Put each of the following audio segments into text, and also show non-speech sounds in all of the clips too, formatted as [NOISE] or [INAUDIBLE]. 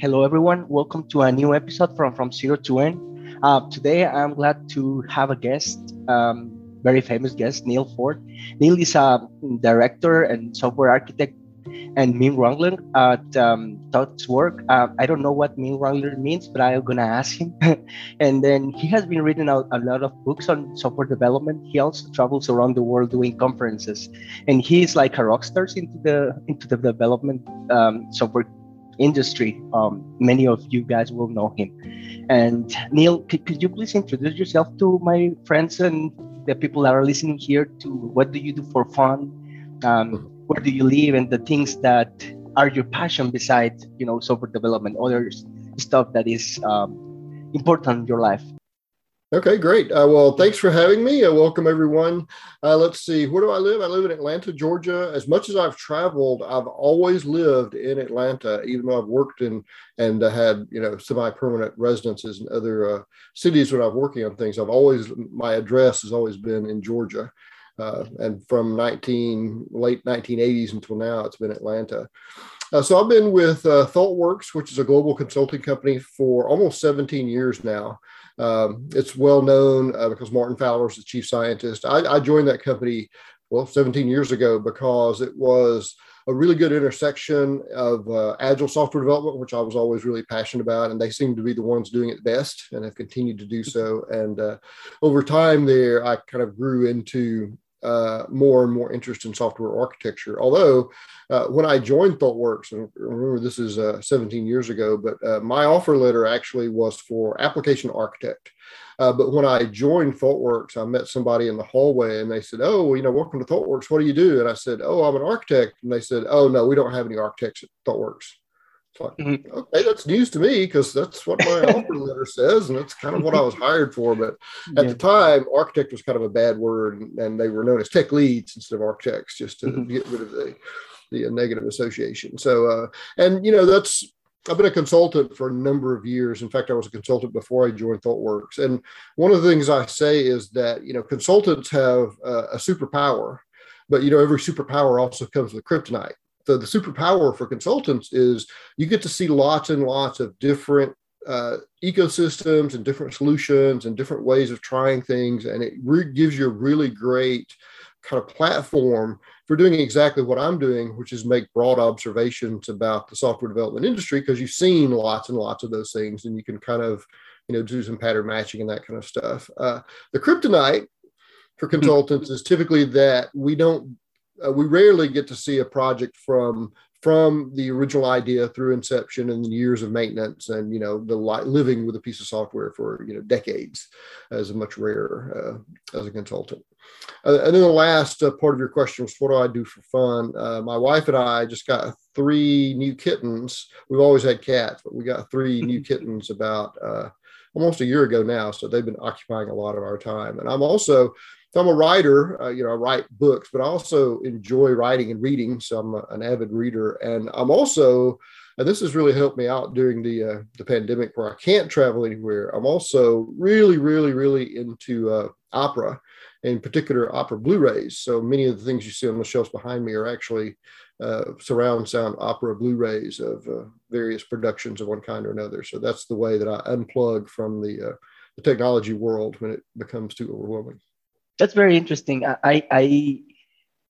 Hello, everyone. Welcome to a new episode from From Zero to N. Uh, today, I'm glad to have a guest, um, very famous guest, Neal Ford. Neil is a director and software architect and Meme Wrangler at um, ThoughtWorks. Uh, I don't know what Meme Wrangler means, but I'm gonna ask him. [LAUGHS] and then he has been reading a, a, lot of books on software development. He also travels around the world doing conferences, and he's like a rock star into the into the development um, software industry. Um, many of you guys will know him. And Neal, could, could you please introduce yourself to my friends and the people that are listening here? To what do you do for fun? Um, where do you live and the things that are your passion besides you know software development other stuff that is um, important in your life okay great. Uh, well thanks for having me. Uh, welcome everyone. Uh, let's see where do i live? I live in atlanta georgia. As much as i've traveled i've always lived in atlanta even though i've worked in and had you know semi-permanent residences in other uh, cities when i'm working on things. I've always my address has always been in georgia. Uh, and from 19 late 1980s until now, it's been Atlanta. Uh, so I've been with uh, ThoughtWorks, which is a global consulting company, for almost 17 years now. Um, it's well known uh, because Martin Fowler is the chief scientist. I, I, joined that company well 17 years ago because it was a really good intersection of uh, agile software development, which I was always really passionate about, and they seem to be the ones doing it best and have continued to do so. And uh, over time, there I kind of grew into uh, more and more interest in software architecture. Although, uh, when I joined ThoughtWorks, and remember this is uh, 17 years ago, but uh, my offer letter actually was for application architect. Uh, but when I joined ThoughtWorks, I met somebody in the hallway and they said, Oh, you know, welcome to ThoughtWorks. What do you do? And I said, Oh, I'm an architect. And they said, Oh, no, we don't have any architects at ThoughtWorks. Like, mm-hmm. okay, that's news to me because that's what my [LAUGHS] offer letter says, and that's kind of what I was hired for. But at yeah. the time, architect was kind of a bad word, and, and, they were known as tech leads instead of architects, just to mm-hmm. get rid of the the negative association. So, uh, and you know, that's I've been a consultant for a number of years. In fact, I was a consultant before I joined ThoughtWorks. And one of the things I say is that you know consultants have uh, a superpower, but you know every superpower also comes with kryptonite the, the superpower for consultants is you get to see lots and lots of different uh, ecosystems and different solutions and different ways of trying things. And it re- gives you a really great kind of platform for doing exactly what I'm doing, which is make broad observations about the software development industry because you've seen lots and lots of those things and you can kind of you know do some pattern matching and that kind of stuff. Uh, the kryptonite for hmm. consultants is typically that we don't uh, we rarely get to see a project from from the original idea through inception and years of maintenance and you know the li- living with a piece of software for you know decades as a much rarer uh, as a consultant. Uh, and then the last uh, part of your question was what do i do for fun? Uh, my wife and i just got three new kittens. We've always had cats but we got three [LAUGHS] new kittens about uh, almost a year ago now so they've been occupying a lot of our time. And i'm also so I'm a writer, uh, you know, I write books, but I also enjoy writing and reading. So I'm a, an avid reader. And I'm also, and this has really helped me out during the, uh, the pandemic where I can't travel anywhere. I'm also really, really, really into uh, opera, in particular opera Blu-rays. So many of the things you see on the shelves behind me are actually uh, surround sound opera Blu-rays of uh, various productions of one kind or another. So that's the way that I unplug from the, uh, the technology world when it becomes too overwhelming that's very interesting. I I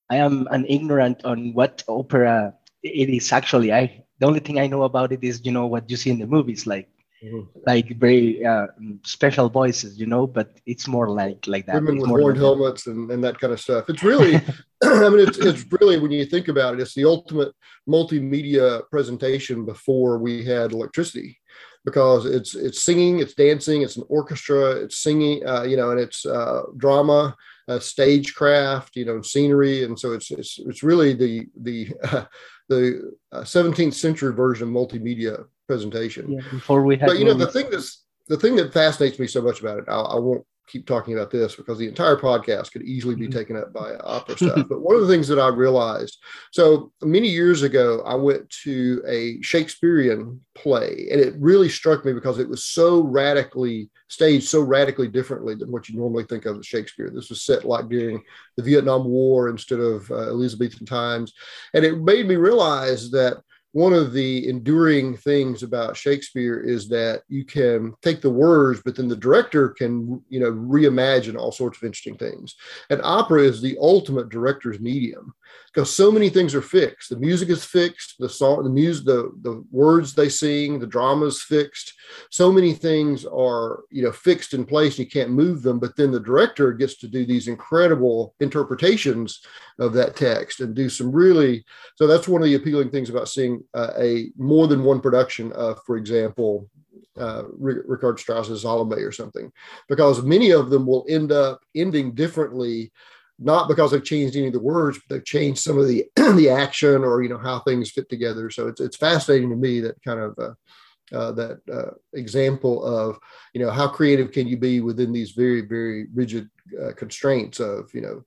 I am an ignorant on what opera it is actually. I the only thing I know about it is you know what you see in the movies, like mm-hmm. like very uh, special voices, you know. But it's more like like that. Women it's with horned helmets and, and that kind of stuff. It's really, [CLEARS THROAT] I mean, it's it's really when you think about it, it's the ultimate multimedia presentation before we had electricity because it's it's singing, it's dancing, it's an orchestra, it's singing, uh, you know, and it's uh, drama, uh, stagecraft, you know, scenery, and so it's it's it's really the the [LAUGHS] uh, the 17th uh, century version of multimedia presentation. Yeah, before we had, but you know, the thing that's the thing that fascinates me so much about it, I, I won't keep talking about this because the entire podcast could easily be mm-hmm. taken up by opera stuff. but one of the things that I realized so many years ago, I went to a Shakespearean play, and it really struck me because it was so radically staged, so radically differently than what you normally think of as Shakespeare. This was set like during the Vietnam War instead of uh, Elizabethan times. And it made me realize that one of the enduring things about Shakespeare is that you can take the words, but then the director can, you know, reimagine all sorts of interesting things. And opera is the ultimate director's medium because so many things are fixed. The music is fixed, the song, the music, the the words they sing, the drama is fixed. So many things are, you know, fixed in place. and You can't move them. But then the director gets to do these incredible interpretations of that text and do some really. So that's one of the appealing things about seeing uh, a more than one production of, for example, uh, Richard Strauss's Salome or something, because many of them will end up ending differently not because they've changed any of the words, but they've changed some of the [CLEARS THROAT] the action or you know how things fit together. So it's it's fascinating to me that kind of uh, uh, that uh, example of you know how creative can you be within these very very rigid uh, constraints of you know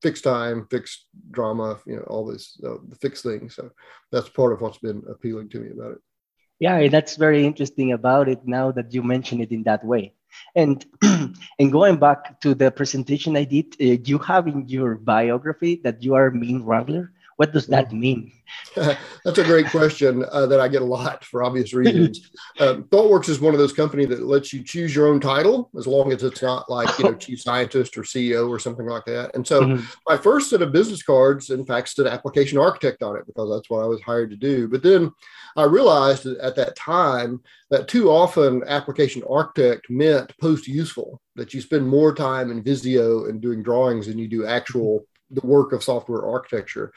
fixed time, fixed drama, you know all this uh, the fixed things. So that's part of what's been appealing to me about it. Yeah, that's very interesting about it. Now that you mention it in that way and [CLEARS THROAT] and going back to the presentation I did, uh, you have in your biography that you are a meme wrangler. What does that mean? [LAUGHS] That's a great question uh, that I get a lot for obvious reasons. [LAUGHS] um, ThoughtWorks is one of those companies that lets you choose your own title as long as it's not like you know [LAUGHS] chief scientist or CEO or something like that. And so mm-hmm. my first set of business cards, in fact, said application architect on it because that's what I was hired to do. But then I realized at that time that too often application architect meant post useful that you spend more time in Visio and doing drawings than you do actual the work of software architecture.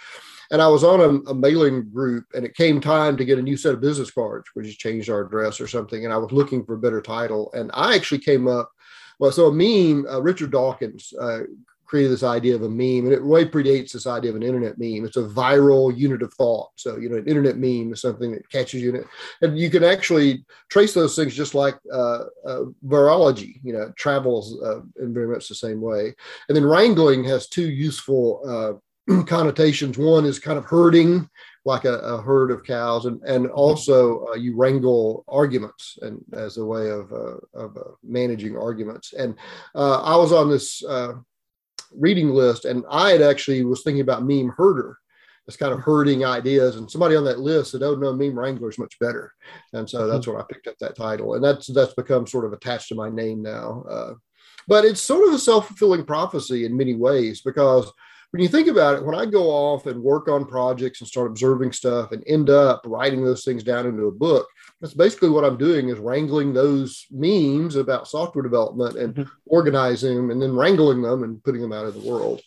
And I was on a, a, mailing group, and it came time to get a new set of business cards. We just changed our address or something, and I was looking for a better title. And I actually came up. Well, so a meme. Uh, Richard Dawkins uh, created this idea of a meme, and it way predates this idea of an internet meme. It's a viral unit of thought. So you know, an internet meme is something that catches you, and you can actually trace those things just like uh, uh virology. You know, travels uh, in very much the same way. And then wrangling has two useful uh, [CLEARS THROAT] connotations. One is kind of herding, like a, a herd of cows, and and also uh, you wrangle arguments and as a way of uh, of uh, managing arguments. And uh, I was on this uh, reading list, and I had actually was thinking about meme herder. It's kind of herding ideas, and somebody on that list said, "Oh no, meme wrangler is much better," and so that's mm-hmm. where I picked up that title, and that's that's become sort of attached to my name now. Uh, but it's sort of a self fulfilling prophecy in many ways because when you think about it, when I go off and work on projects and start observing stuff and end up writing those things down into a book, that's basically what I'm doing is wrangling those memes about software development and mm-hmm. organizing them and then wrangling them and putting them out in the world.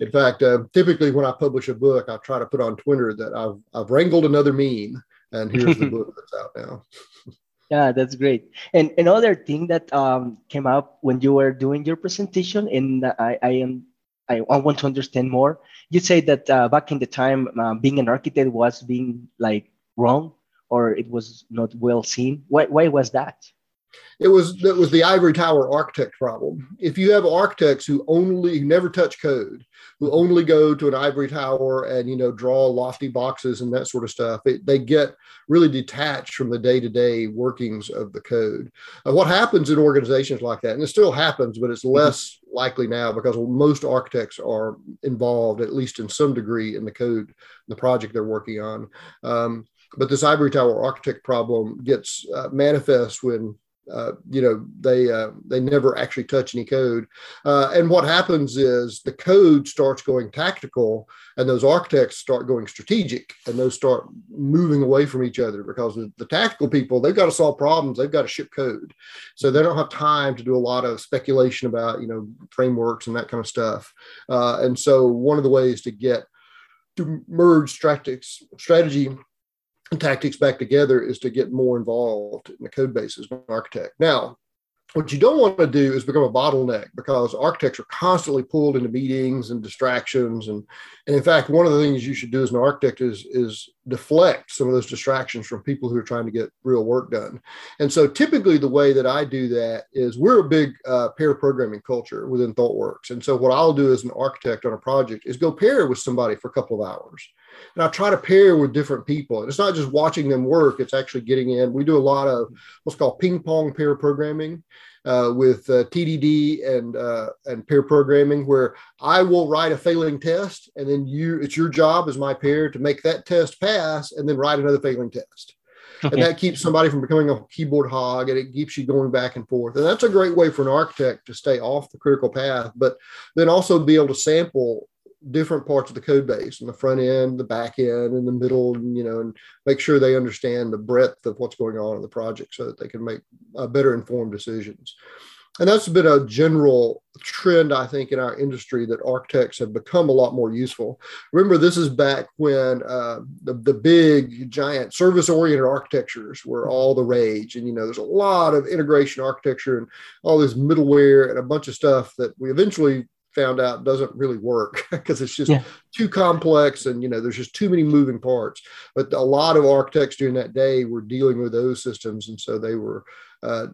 In fact, uh, typically when I publish a book, I try to put on Twitter that I've, I've wrangled another meme and here's the [LAUGHS] book that's out now. Yeah, that's great. And another thing that um, came up when you were doing your presentation, and I, I am I, I want to understand more. You say that uh, back in the time, uh, being an architect was being like wrong or it was not well seen. Why, why was that? It was that was the ivory tower architect problem. If you have architects who only never touch code, who only go to an ivory tower and you know draw lofty boxes and that sort of stuff, it, they get really detached from the day to day workings of the code. Uh, what happens in organizations like that, and it still happens, but it's mm-hmm. less. Likely now because most architects are involved at least in some degree in the code, the project they're working on. Um, but this ivory tower architect problem gets uh, manifest when uh, you know they uh, they never actually touch any code. Uh, and what happens is the code starts going tactical and those architects start going strategic and those start moving away from each other because the, the tactical people they've got to solve problems they've got to ship code. So they don't have time to do a lot of speculation about you know frameworks and that kind of stuff. Uh, and so one of the ways to get to merge strategies strategy tactics back together is to get more involved in the code base as an architect. Now, what you don't want to do is become a bottleneck because architects are constantly pulled into meetings and distractions and and in fact one of the things you should do as an architect is is deflect some of those distractions from people who are trying to get real work done. And so typically the way that i do that is we're a big uh, pair programming culture within thoughtworks. And so what i'll do as an architect on a project is go pair with somebody for a couple of hours and I try to pair with different people. And it's not just watching them work; it's actually getting in. We do a lot of what's called ping pong pair programming uh, with uh, TDD and uh, and pair programming, where I will write a failing test, and then you it's your job as my pair to make that test pass, and then write another failing test. Okay. And that keeps somebody from becoming a keyboard hog and it keeps you going back and forth. And that's a great way for an architect to stay off the critical path, but then also be able to sample different parts of the code base and the front end, the back end, and the middle, and, you know, and make sure they understand the breadth of what's going on in the project so that they can make uh, better informed decisions. And that's been a general trend, I think, in our industry that architects have become a lot more useful. Remember, this is back when uh, the, the big, giant service oriented architectures were all the rage. And, you know, there's a lot of integration architecture and all this middleware and a bunch of stuff that we eventually found out doesn't really work [LAUGHS] because it's just yeah. too complex and you know there's just too many moving parts. But a lot of architects during that day were dealing with those systems and so they were uh,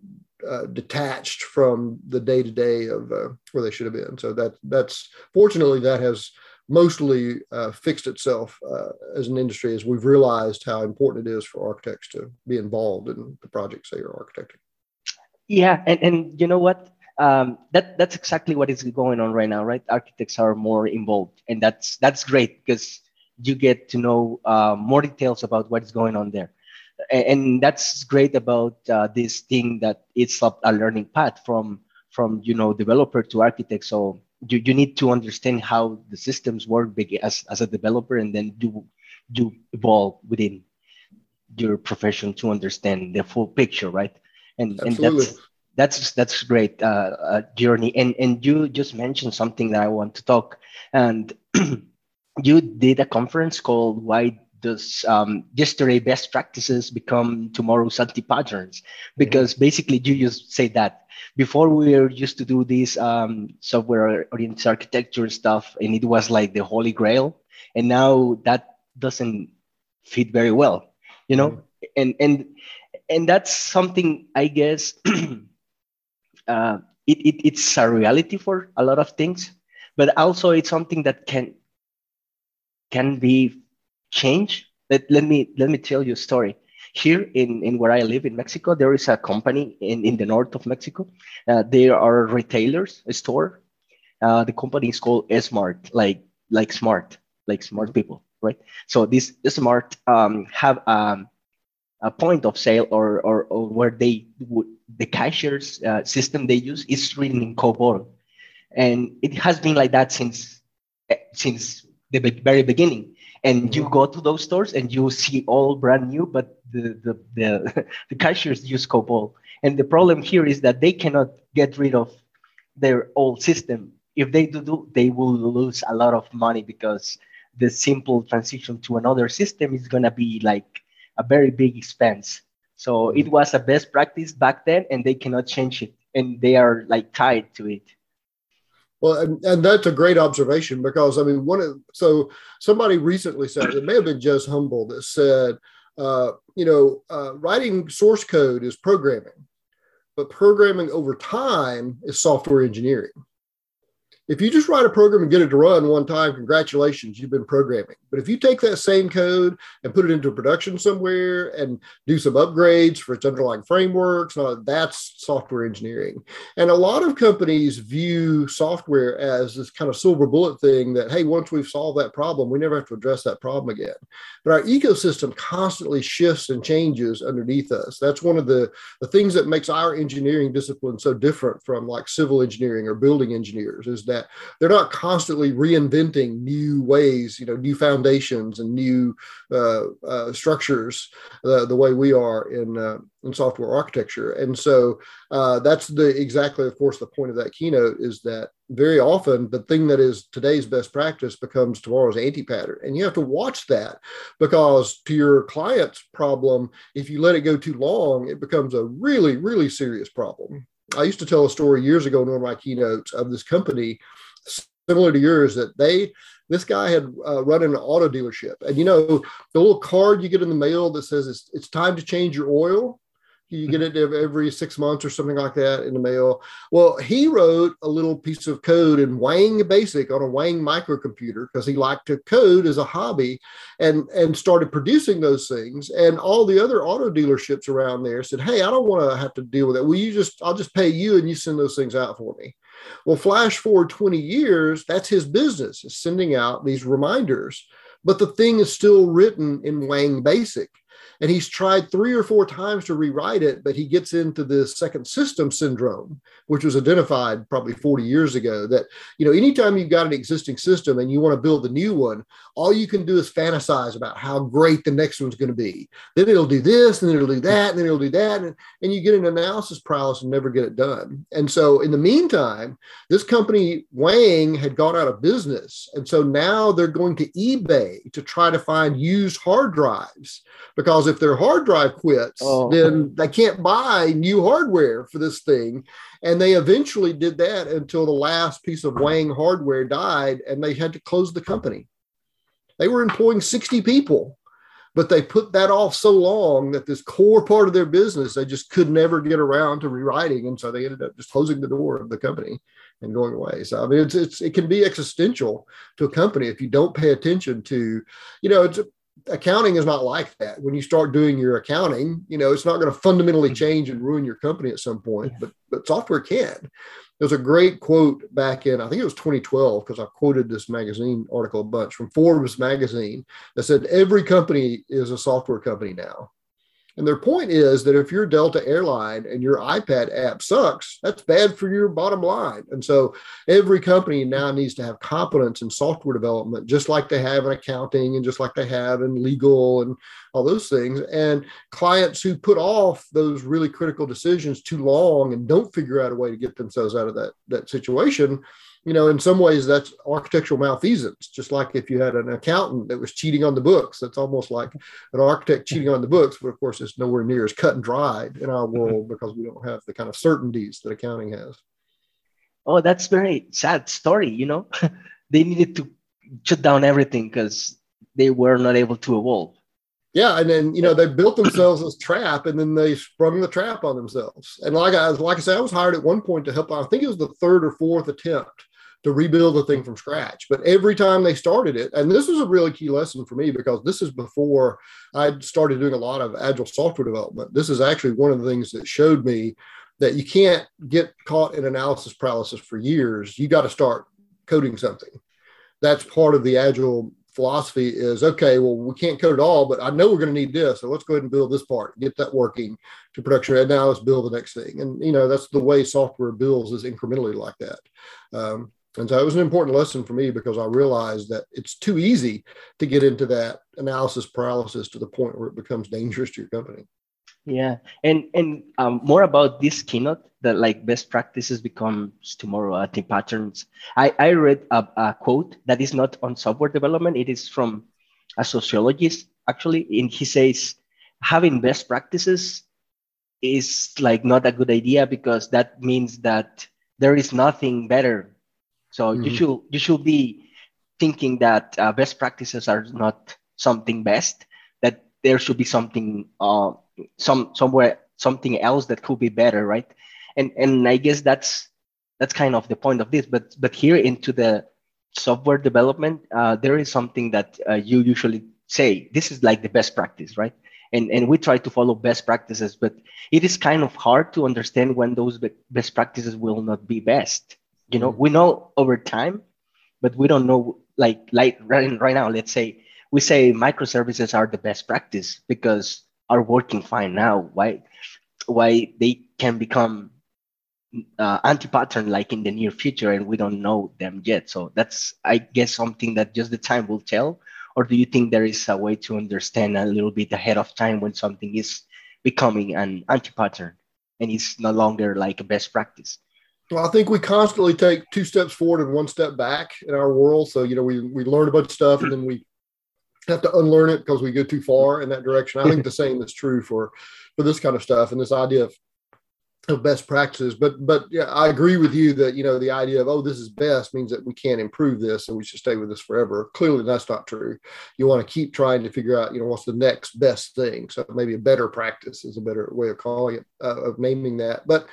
uh, detached from the day to day of uh, where they should have been. So that that's fortunately that has mostly uh, fixed itself uh, as an industry as we've realized how important it is for architects to be involved in the projects they are architecting. Yeah and, and you know what um, that that's exactly what is going on right now, right? Architects are more involved, and that's that's great because you get to know uh, more details about what is going on there, and, and that's great about uh, this thing that it's a, a learning path from from you know developer to architect. So you, you need to understand how the systems work as as a developer, and then do do evolve within your profession to understand the full picture, right? And Absolutely. and that's that's that's great uh, uh, journey. And and you just mentioned something that i want to talk. And [CLEARS THROAT] you did a conference called why does um, yesterday best practices become tomorrow's anti patterns because mm-hmm. basically you just say that. Before we were used to do this um, software oriented architecture stuff and it was like the holy grail. And now that doesn't fit very well you know? Mm-hmm. and and and that's something i guess [CLEARS THROAT] uh, it, it, it's a reality for a lot of things, but also it's something that can can be changed. Let, let me let me tell you a story. Here in, in where I live in Mexico, there is a company in, in the north of Mexico. Uh, there are retailers, a store. Uh, the company is called Smart, like like smart, like smart people, right? So this Smart um, have um, a point of sale or, or, or where they would the cashiers uh, system they use is written in COBOL, and it has been like that since eh, since the very beginning. And you go to those stores and you see all brand new, but the the the, [LAUGHS] the cashiers use COBOL. And the problem here is that they cannot get rid of their old system. If they do, they will lose a lot of money because the simple transition to another system is gonna be like a very big expense. So it was a best practice back then, and they cannot change it, and they are like tied to it. Well, and, and that's a great observation because I mean, one of so somebody recently said it may have been Jez Humble that said, uh, you know, uh, writing source code is programming, but programming over time is software engineering if you just write a program and get it to run one time, congratulations, you've been programming. But if you take that same code and put it into production somewhere and do some upgrades for its underlying frameworks, that's software engineering. And a lot of companies view software as this kind of silver bullet thing that, hey, once we've solved that problem, we never have to address that problem again. But our ecosystem constantly shifts and changes underneath us. That's one of the, the things that makes our engineering discipline so different from like civil engineering or building engineers is that that. They're not constantly reinventing new ways, you know, new foundations and new uh, uh, structures uh, the way we are in uh, in software architecture. And so uh, that's the exactly, of course, the point of that keynote is that very often the thing that is today's best practice becomes tomorrow's anti-pattern. And you have to watch that because to your client's problem if you let it go too long it becomes a really really serious problem I used to tell a story years ago in one of my keynotes of this company, similar to yours, that they this guy had uh, run an auto dealership, and you know the little card you get in the mail that says it's, it's time to change your oil. You mm-hmm. get it every six months or something like that in the mail. Well, he wrote a little piece of code in Wang Basic on a Wang microcomputer because he liked to code as a hobby and, and started producing those things. And all the other auto dealerships around there said, Hey, I don't want to have to deal with that. Will you just, I'll just pay you and you send those things out for me. Well, flash forward 20 years, that's his business, is sending out these reminders. But the thing is still written in Wang Basic and he's tried three or four times to rewrite it, but he gets into the second system syndrome, which was identified probably 40 years ago. That, you know, anytime you've got an existing system and you want to build a new one, all you can do is fantasize about how great the next one's going to be. Then it'll do this, and then it'll do that, and then it'll do that. And, and you get an analysis paralysis and never get it done. And so, in the meantime, this company, Wang, had gone out of business. And so now they're going to eBay to try to find used hard drives because because if their hard drive quits, oh. then they can't buy new hardware for this thing. And they eventually did that until the last piece of Wang hardware died and they had to close the company. They were employing 60 people, but they put that off so long that this core part of their business, they just could never get around to rewriting. And so they ended up just closing the door of the company and going away. So I mean, it's, it's it can be existential to a company if you don't pay attention to, you know, it's accounting is not like that. When you start doing your accounting, you know, it's not going to fundamentally mm-hmm. change and ruin your company at some point, but but software can. There's a great quote back in, I think it was 2012, because I quoted this magazine article a bunch from Forbes magazine that said every company is a software company now. And their point is that if you're Delta Airline and your iPad app sucks, that's bad for your bottom line. And so every company now needs to have competence in software development, just like they have in accounting and just like they have in legal and all those things. And clients who put off those really critical decisions too long and don't figure out a way to get themselves out of that, that situation you know, in some ways that's architectural malfeasance, just like if you had an accountant that was cheating on the books, that's almost like an architect cheating on the books, but of course it's nowhere near as cut and dried in our mm-hmm. world because we don't have the kind of certainties that accounting has. Oh, that's very sad story, you know. [LAUGHS] they needed to shut down everything because they were not able to evolve. Yeah, and then you know they built [CLEARS THROAT] themselves this trap, and then they sprung the trap on themselves. And like I like I said, I was hired at one point to help. I think it was the third or fourth attempt to rebuild the thing from scratch. But every time they started it, and this was a really key lesson for me because this is before I started doing a lot of agile software development. This is actually one of the things that showed me that you can't get caught in analysis paralysis for years. You got to start coding something. That's part of the agile philosophy is okay, well, we can't code it all, but I know we're going to need this. So let's go ahead and build this part, get that working to production. And now let's build the next thing. And, you know, that's the way software builds is incrementally like that. Um, and so it was an important lesson for me because I realized that it's too easy to get into that analysis paralysis to the point where it becomes dangerous to your company. Yeah, and and um, more about this keynote that like best practices becomes tomorrow. I think patterns. I I read a, a quote that is not on software development. It is from a sociologist actually, and he says having best practices is like not a good idea because that means that there is nothing better so mm-hmm. you should you should be thinking that uh, best practices are not something best. That there should be something uh, some somewhere something else that could be better, right? And and I guess that's that's kind of the point of this. But but here into the software development, uh, there is something that uh, you usually say this is like the best practice, right? And and we try to follow best practices, but it is kind of hard to understand when those best practices will not be best you know we know over time but we don't know like like right, right now let's say we say microservices are the best practice because are working fine now. Why why they can become uh, anti-pattern like in the near future and we don't know them yet. So that's i guess something that just the time will tell. Or do you think there is a way to understand a little bit ahead of time when something is becoming an anti-pattern and it's no longer like a best practice well, I think we constantly take two steps forward and one step back in our world. So, you know, we, we learn a bunch of stuff and then we have to unlearn it because we go too far in that direction. I think the same is true for, for this kind of stuff. And this idea of of best practices. But but yeah, I agree with you that you know the idea of oh this is best means that we can't improve this and we should stay with this forever. Clearly, that's not true. You want to keep trying to figure out you know what's the next best thing. So maybe a better practice is a better way of calling it uh, of naming that. But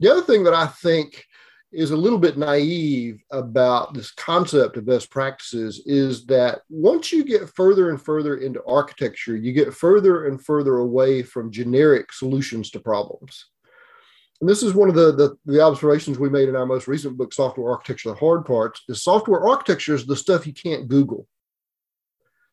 the other thing that I think is a little bit naive about this concept of best practices is that once you get further and further into architecture, you get further and further away from generic solutions to problems and this is one of the, the, the, observations we made in our most recent book, Software Architecture, the Hard Parts, is software architecture is the stuff you can't Google.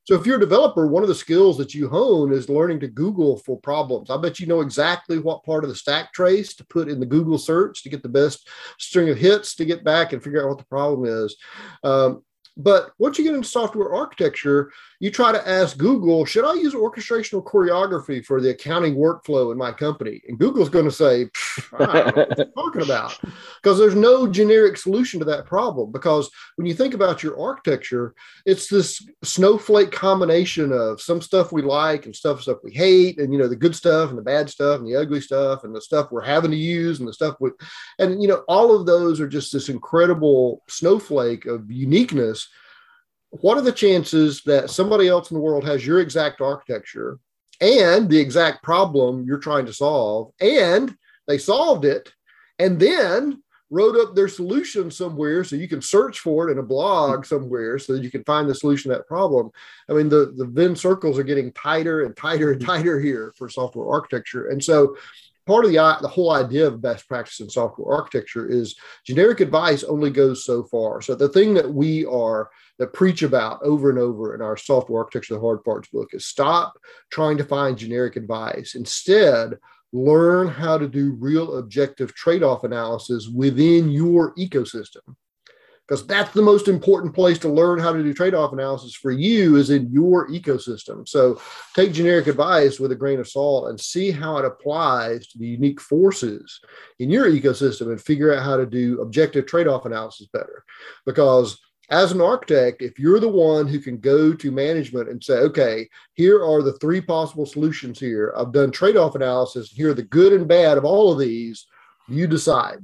So if you're a developer, one of the skills that you hone is learning to Google for problems. I bet you know exactly what part of the stack trace to put in the Google search to get the best string of hits to get back and figure out what the problem is. Um, but once you get into software architecture, you try to ask Google, should I use orchestration or choreography for the accounting workflow in my company? And Google's going to say, I don't know what you're talking about. [LAUGHS] Because there's no generic solution to that problem. Because when you think about your architecture, it's this snowflake combination of some stuff we like and stuff stuff we hate, and you know, the good stuff and the bad stuff and the ugly stuff and the stuff we're having to use and the stuff with and you know, all of those are just this incredible snowflake of uniqueness what are the chances that somebody else in the world has your exact architecture and the exact problem you're trying to solve? And they solved it and then wrote up their solution somewhere so you can search for it in a blog somewhere so that you can find the solution to that problem. I mean the, the venn circles are getting tighter and tighter and tighter here for software architecture. And so part of the, uh, the whole idea of best practice in software architecture is generic advice only goes so far. So the thing that we are that preach about over and over in our software architecture the hard parts book is stop trying to find generic advice. Instead learn how to do real objective trade-off analysis within your ecosystem because that's the most important place to learn how to do trade-off analysis for you is in your ecosystem. So take generic advice with a grain of salt and see how it applies to the unique forces in your ecosystem and figure out how to do objective trade-off analysis better. Because as an architect, if you're the one who can go to management and say, okay, here are the three possible solutions here, I've done trade off analysis, here are the good and bad of all of these, you decide.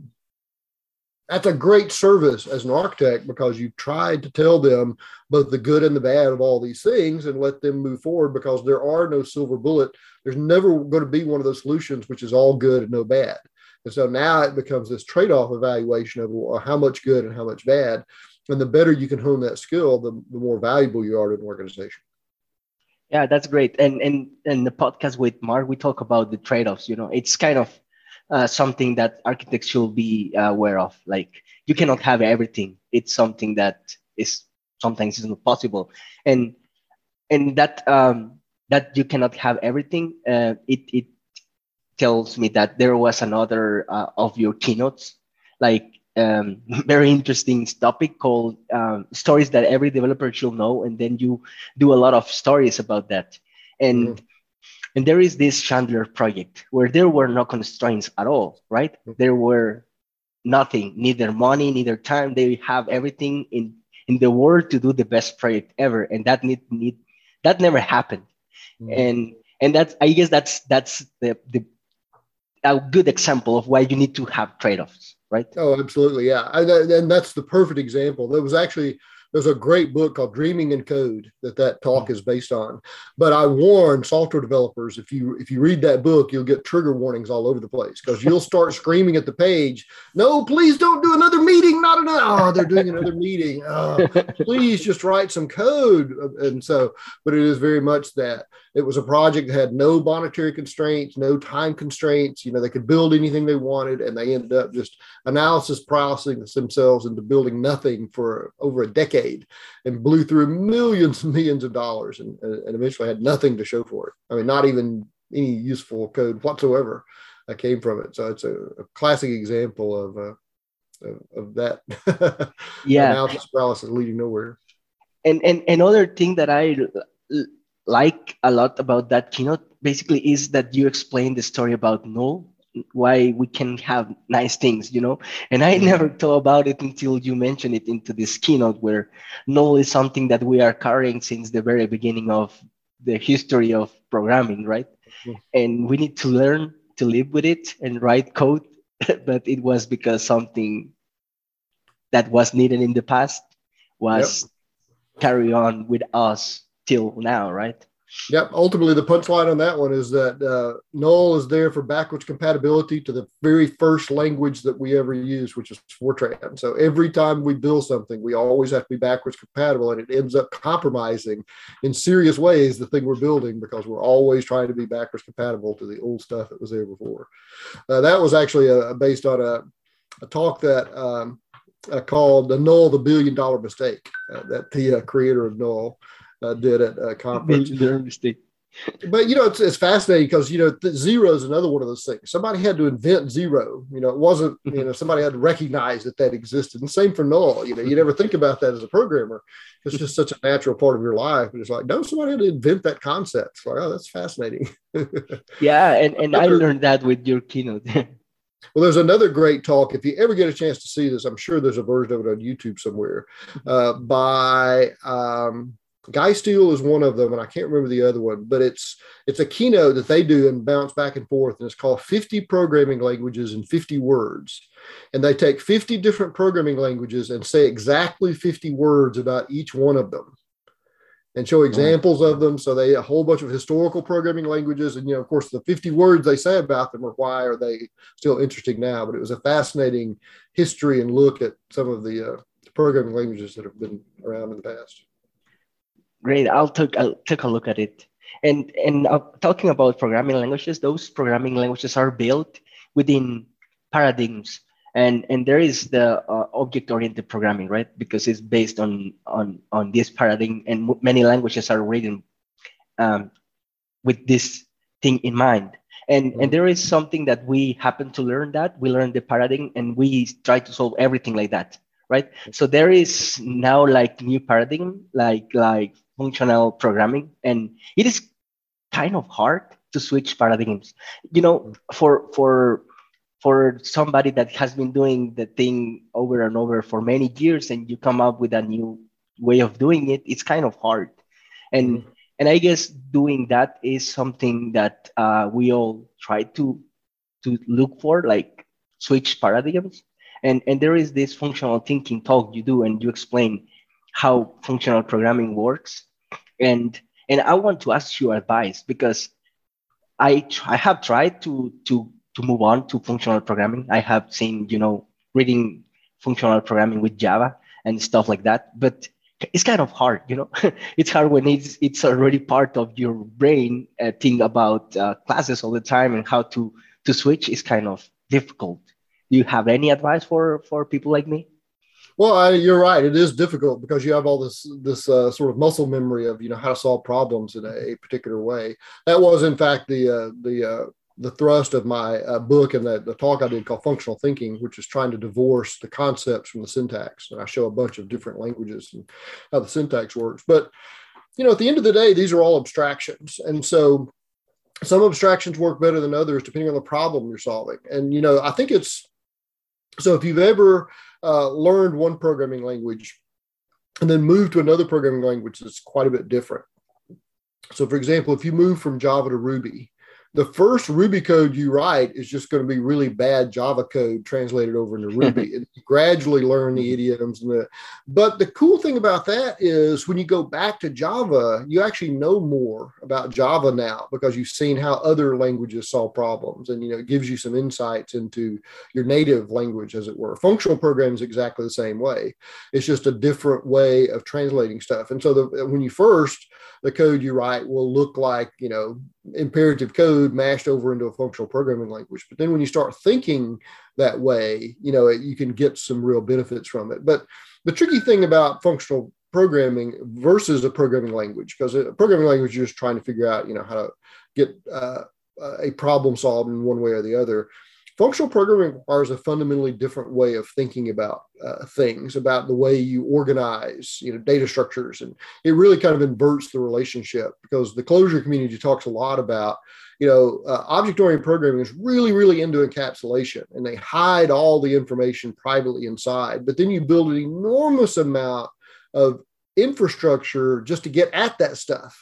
That's a great service as an architect because you tried to tell them both the good and the bad of all these things and let them move forward because there are no silver bullet. There's never going to be one of those solutions which is all good and no bad. And so now it becomes this trade off evaluation of how much good and how much bad and the better you can hone that skill, the, the more valuable you are to an organization. Yeah, that's great. And and in the podcast with Mark, we talk about the trade-offs. You know, it's kind of uh, something that architects should be uh, aware of. Like you cannot have everything. It's something that is sometimes is not possible. And and that um, that you cannot have everything. Uh, it it tells me that there was another uh, of your keynotes, like um, [LAUGHS] very interesting topic called um, stories that every developer should know, and then you do a lot of stories about that. And mm-hmm. And there is this Chandler project where there were no constraints at all, right? Mm-hmm. There were nothing, neither money, neither time. They have everything in in the world to do the best project ever, and that need need that never happened. Mm-hmm. And and that's I guess that's that's the the a good example of why you need to have trade-offs right? Oh, absolutely, yeah. And, and that's the perfect example. There was actually there's a great book called Dreaming in Code that that talk mm-hmm. is based on. But I warn software developers if you if you read that book, you'll get trigger warnings all over the place because you'll start screaming at the page, "No, please don't do another meeting. Not another. Oh, they're doing another meeting. Oh, please just write some code." And so, but it is very much that it was a project that had no monetary constraints, no time constraints. You know, they could build anything they wanted, and they ended up just analysis processing themselves into building nothing for over a decade and blew through millions and millions of dollars and, and eventually had nothing to show for it. I mean, not even any useful code whatsoever that came from it. So it's a, a classic example of, uh, of, of, that [LAUGHS] yeah. now analysis paralysis leading nowhere. And, and another thing that I like a lot about that keynote basically is that you explain the story about null why we can have nice things you know and i never thought about it until you mentioned it into this keynote where null is something that we are carrying since the very beginning of the history of programming right mm-hmm. and we need to learn to live with it and write code [LAUGHS] but it was because something that was needed in the past was yep. carry on with us till now, right? Yep. Ultimately, the punchline on that one is that uh, Null is there for backwards compatibility to the very first language that we ever use, which is Fortran. So every time we build something, we always have to be backwards compatible, and it ends up compromising in serious ways the thing we're building because we're always trying to be backwards compatible to the old stuff that was there before. Uh, that was actually uh, based on a, a talk that um, uh, called "The Null: The Billion Dollar Mistake" uh, that the uh, creator of Null uh, did at a conference. But you know, it's, it's fascinating because you know zero is another one of those things. Somebody had to invent zero. You know, it wasn't you mm-hmm. know somebody had to recognize that that existed. And same for null. You know, you never think about that as a programmer. It's just such a natural part of your life. But it's like no, somebody had to invent that concept. It's like oh, that's fascinating. [LAUGHS] yeah, and and I learned that with your keynote. [LAUGHS] Well, there's another great talk. If you ever get a chance to see this, I'm sure there's a version of it on YouTube somewhere uh, by um, Guy Steele is one of them, and I can't remember the other one, but it's it's a keynote that they do and bounce back and forth, and it's called 50 programming languages in 50 words. And they take 50 different programming languages and say exactly 50 words about each one of them and show examples of them. So they a whole bunch of historical programming languages, and you know, of course, the 50 words they say about them are why are they still interesting now? But it was a fascinating history and look at some of the uh, programming languages that have been around in the past. Great. I'll take I'll take a look at it. And and uh, talking about programming languages, those programming languages are built within paradigms, and and there is the uh, object-oriented programming, right? Because it's based on on on this paradigm, and many languages are written um, with this thing in mind. And and there is something that we happen to learn that we learn the paradigm, and we try to solve everything like that right so there is now like new paradigm like like functional programming and it is kind of hard to switch paradigms. You know for for for somebody that has been doing the thing over and over for many years and you come up with a new way of doing it it's kind of hard. And mm-hmm. and i guess doing that is something that uh, we all try to to look for like switch paradigms. And and there is this functional thinking talk you do and you explain how functional programming works and and I want to ask you advice because I I have tried to to to move on to functional programming. I have seen you know reading functional programming with Java and stuff like that, but it's kind of hard, you know. [LAUGHS] it's hard when it's it's already part of your brain. Uh, think about uh, classes all the time and how to to switch is kind of difficult. Do you have any advice for for people like me? Well, I, you're right. It is difficult because you have all this this uh, sort of muscle memory of you know how to solve problems in a, a particular way. That was, in fact, the uh, the uh, the thrust of my uh, book and the, the talk I did called Functional Thinking, which is trying to divorce the concepts from the syntax. And I show a bunch of different languages and how the syntax works. But you know, at the end of the day, these are all abstractions, and so some abstractions work better than others depending on the problem you're solving. And you know, I think it's so if you've ever uh, learned one programming language and then moved to another programming language that's quite a bit different. So, for example, if you move from Java to Ruby, the first Ruby code you write is just going to be really bad Java code translated over into Ruby. [LAUGHS] and you gradually learn the mm-hmm. idioms. And the, but the cool thing about that is when you go back to Java, you actually know more about Java now because you've seen how other languages solve problems. And, you know, it gives you some insights into your native language, as it were. Functional programming is exactly the same way. It's just a different way of translating stuff. And so the, when you first, the code you write will look like, you know, imperative code mashed over into a functional programming language. But then when you start thinking that way, you know, you can get some real benefits from it. But the tricky thing about functional programming versus a programming language, because a programming language, you're just trying to figure out, you know, how to get uh, a problem solved in one way or the other functional programming requires a fundamentally different way of thinking about uh, things about the way you organize you know data structures. And it really kind of inverts the relationship because the Clojure community talks a lot about you know uh, object oriented programming is really really into encapsulation and they hide all the information privately inside. But then you build an enormous amount of infrastructure just to get at that stuff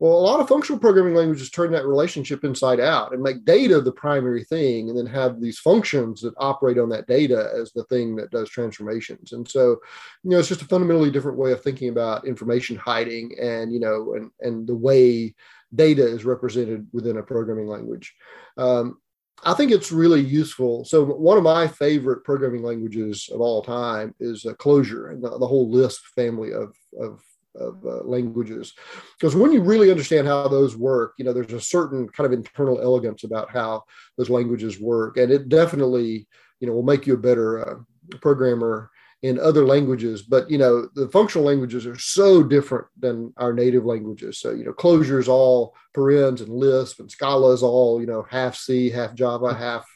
Well, a lot of functional programming languages turn that relationship inside out and make data the primary thing, and then have these functions that operate on that data as the thing that does transformations. And so, you know, it's just a fundamentally different way of thinking about information hiding and, you know, and, and the way data is represented within a programming language. Um, I think it's really useful. So one of my favorite programming languages of all time is uh, Clojure and the, the, whole Lisp family of, of, of uh, languages. Because when you really understand how those work, you know, there's a certain kind of internal elegance about how those languages work. And it definitely, you know, will make you a better uh, programmer in other languages but you know the functional languages are so different than our native languages so you know Clojure is all parens and lisp and scala is all you know half c half java half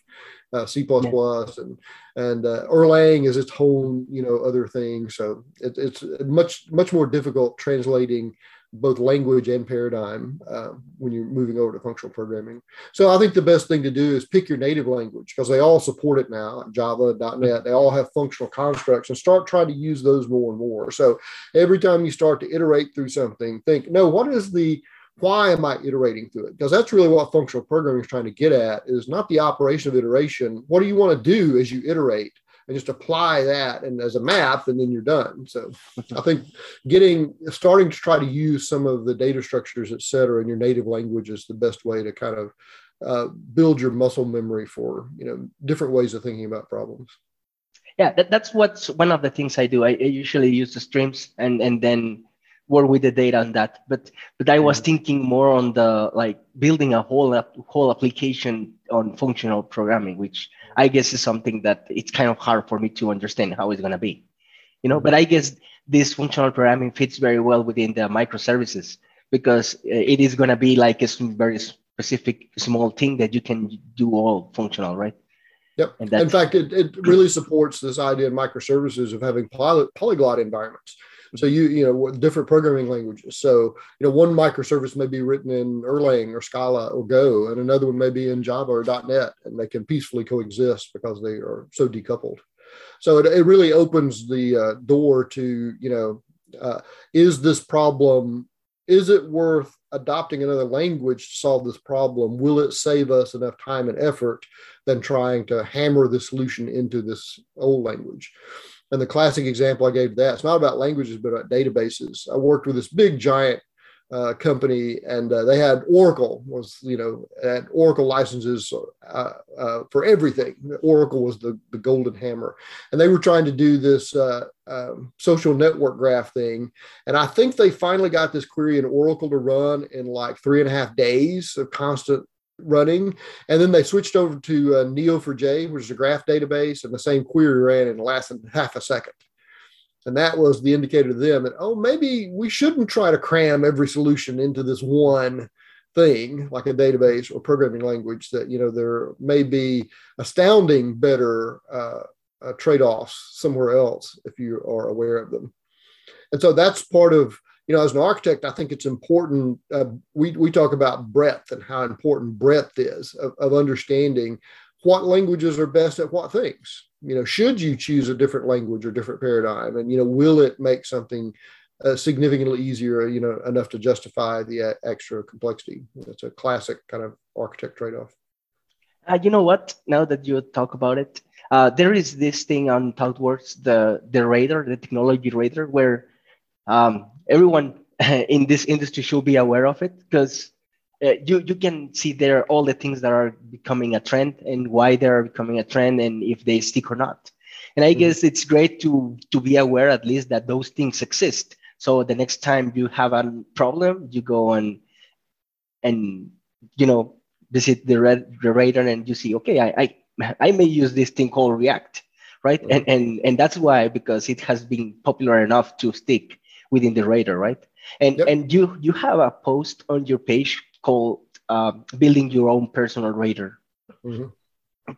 uh, c++ yeah. and and uh, erlang is its own you know other thing so it, it's much much more difficult translating both language and paradigm uh, when you're moving over to functional programming. So I think the best thing to do is pick your native language because they all support it now. Java, .NET, they all have functional constructs and start trying to use those more and more. So every time you start to iterate through something, think, no, what is the why am I iterating through it? Because that's really what functional programming is trying to get at is not the operation of iteration. What do you want to do as you iterate? and just apply that and as a map and then you're done so i think getting starting to try to use some of the data structures et cetera in your native language is the best way to kind of uh, build your muscle memory for you know different ways of thinking about problems yeah that, that's what's one of the things i do I, I usually use the streams and and then work with the data on that but but i was mm-hmm. thinking more on the like building a whole whole application on functional programming which I guess is something that it's kind of hard for me to understand how it's going to be. You know, but I guess this functional programming fits very well within the microservices because uh, it is going to be like a very specific small thing that you can do all functional, right? Yep. In fact, it, it really supports this idea of microservices of having poly, polyglot environments. So you you know different programming languages. So you know one microservice may be written in Erlang or Scala or Go, and another one may be in Java or .NET, and they can peacefully coexist because they are so decoupled. So it, it really opens the uh, door to you know uh, is this problem is it worth adopting another language to solve this problem? Will it save us enough time and effort than trying to hammer the solution into this old language? And the classic example I gave to that, it's not about languages, but about databases. I worked with this big giant uh, company and uh, they had Oracle was, you know, had Oracle licenses uh, uh for everything. Oracle was the, the golden hammer. And they were trying to do this uh, um, social network graph thing. And I think they finally got this query in Oracle to run in like three and a half days of constant running. And then they switched over to uh, Neo4j, which is a graph database, and the same query ran in less than half a second. And that was the indicator to them that, oh, maybe we shouldn't try to cram every solution into this one thing like a database or programming language that, you know, there may be astounding better uh, uh, trade offs somewhere else if you are aware of them. And so that's part of you know, as an architect, I think it's important. Uh, we, we talk about breadth and how important breadth is of, of understanding what languages are best at what things. You know, should you choose a different language or different paradigm? And, you know, will it make something uh, significantly easier, you know, enough to justify the uh, extra complexity? It's a classic kind of architect trade off. Uh, you know what? Now that you talk about it, uh, there is this thing on ThoughtWorks, the the radar, the technology radar, where um, everyone [LAUGHS] in this industry should be aware of it because uh, you you can see there all the things that are becoming a trend and why they are becoming a trend and if they stick or not. And I mm-hmm. guess it's great to to be aware at least that those things exist. So the next time you have a problem, you go and and you know visit the red the radar and you see okay I I, I may use this thing called React, right? Mm-hmm. And and and that's why because it has been popular enough to stick within the radar, right? And yep. and you you have a post on your page called uh, "Building Your Own Personal Radar." Mm-hmm.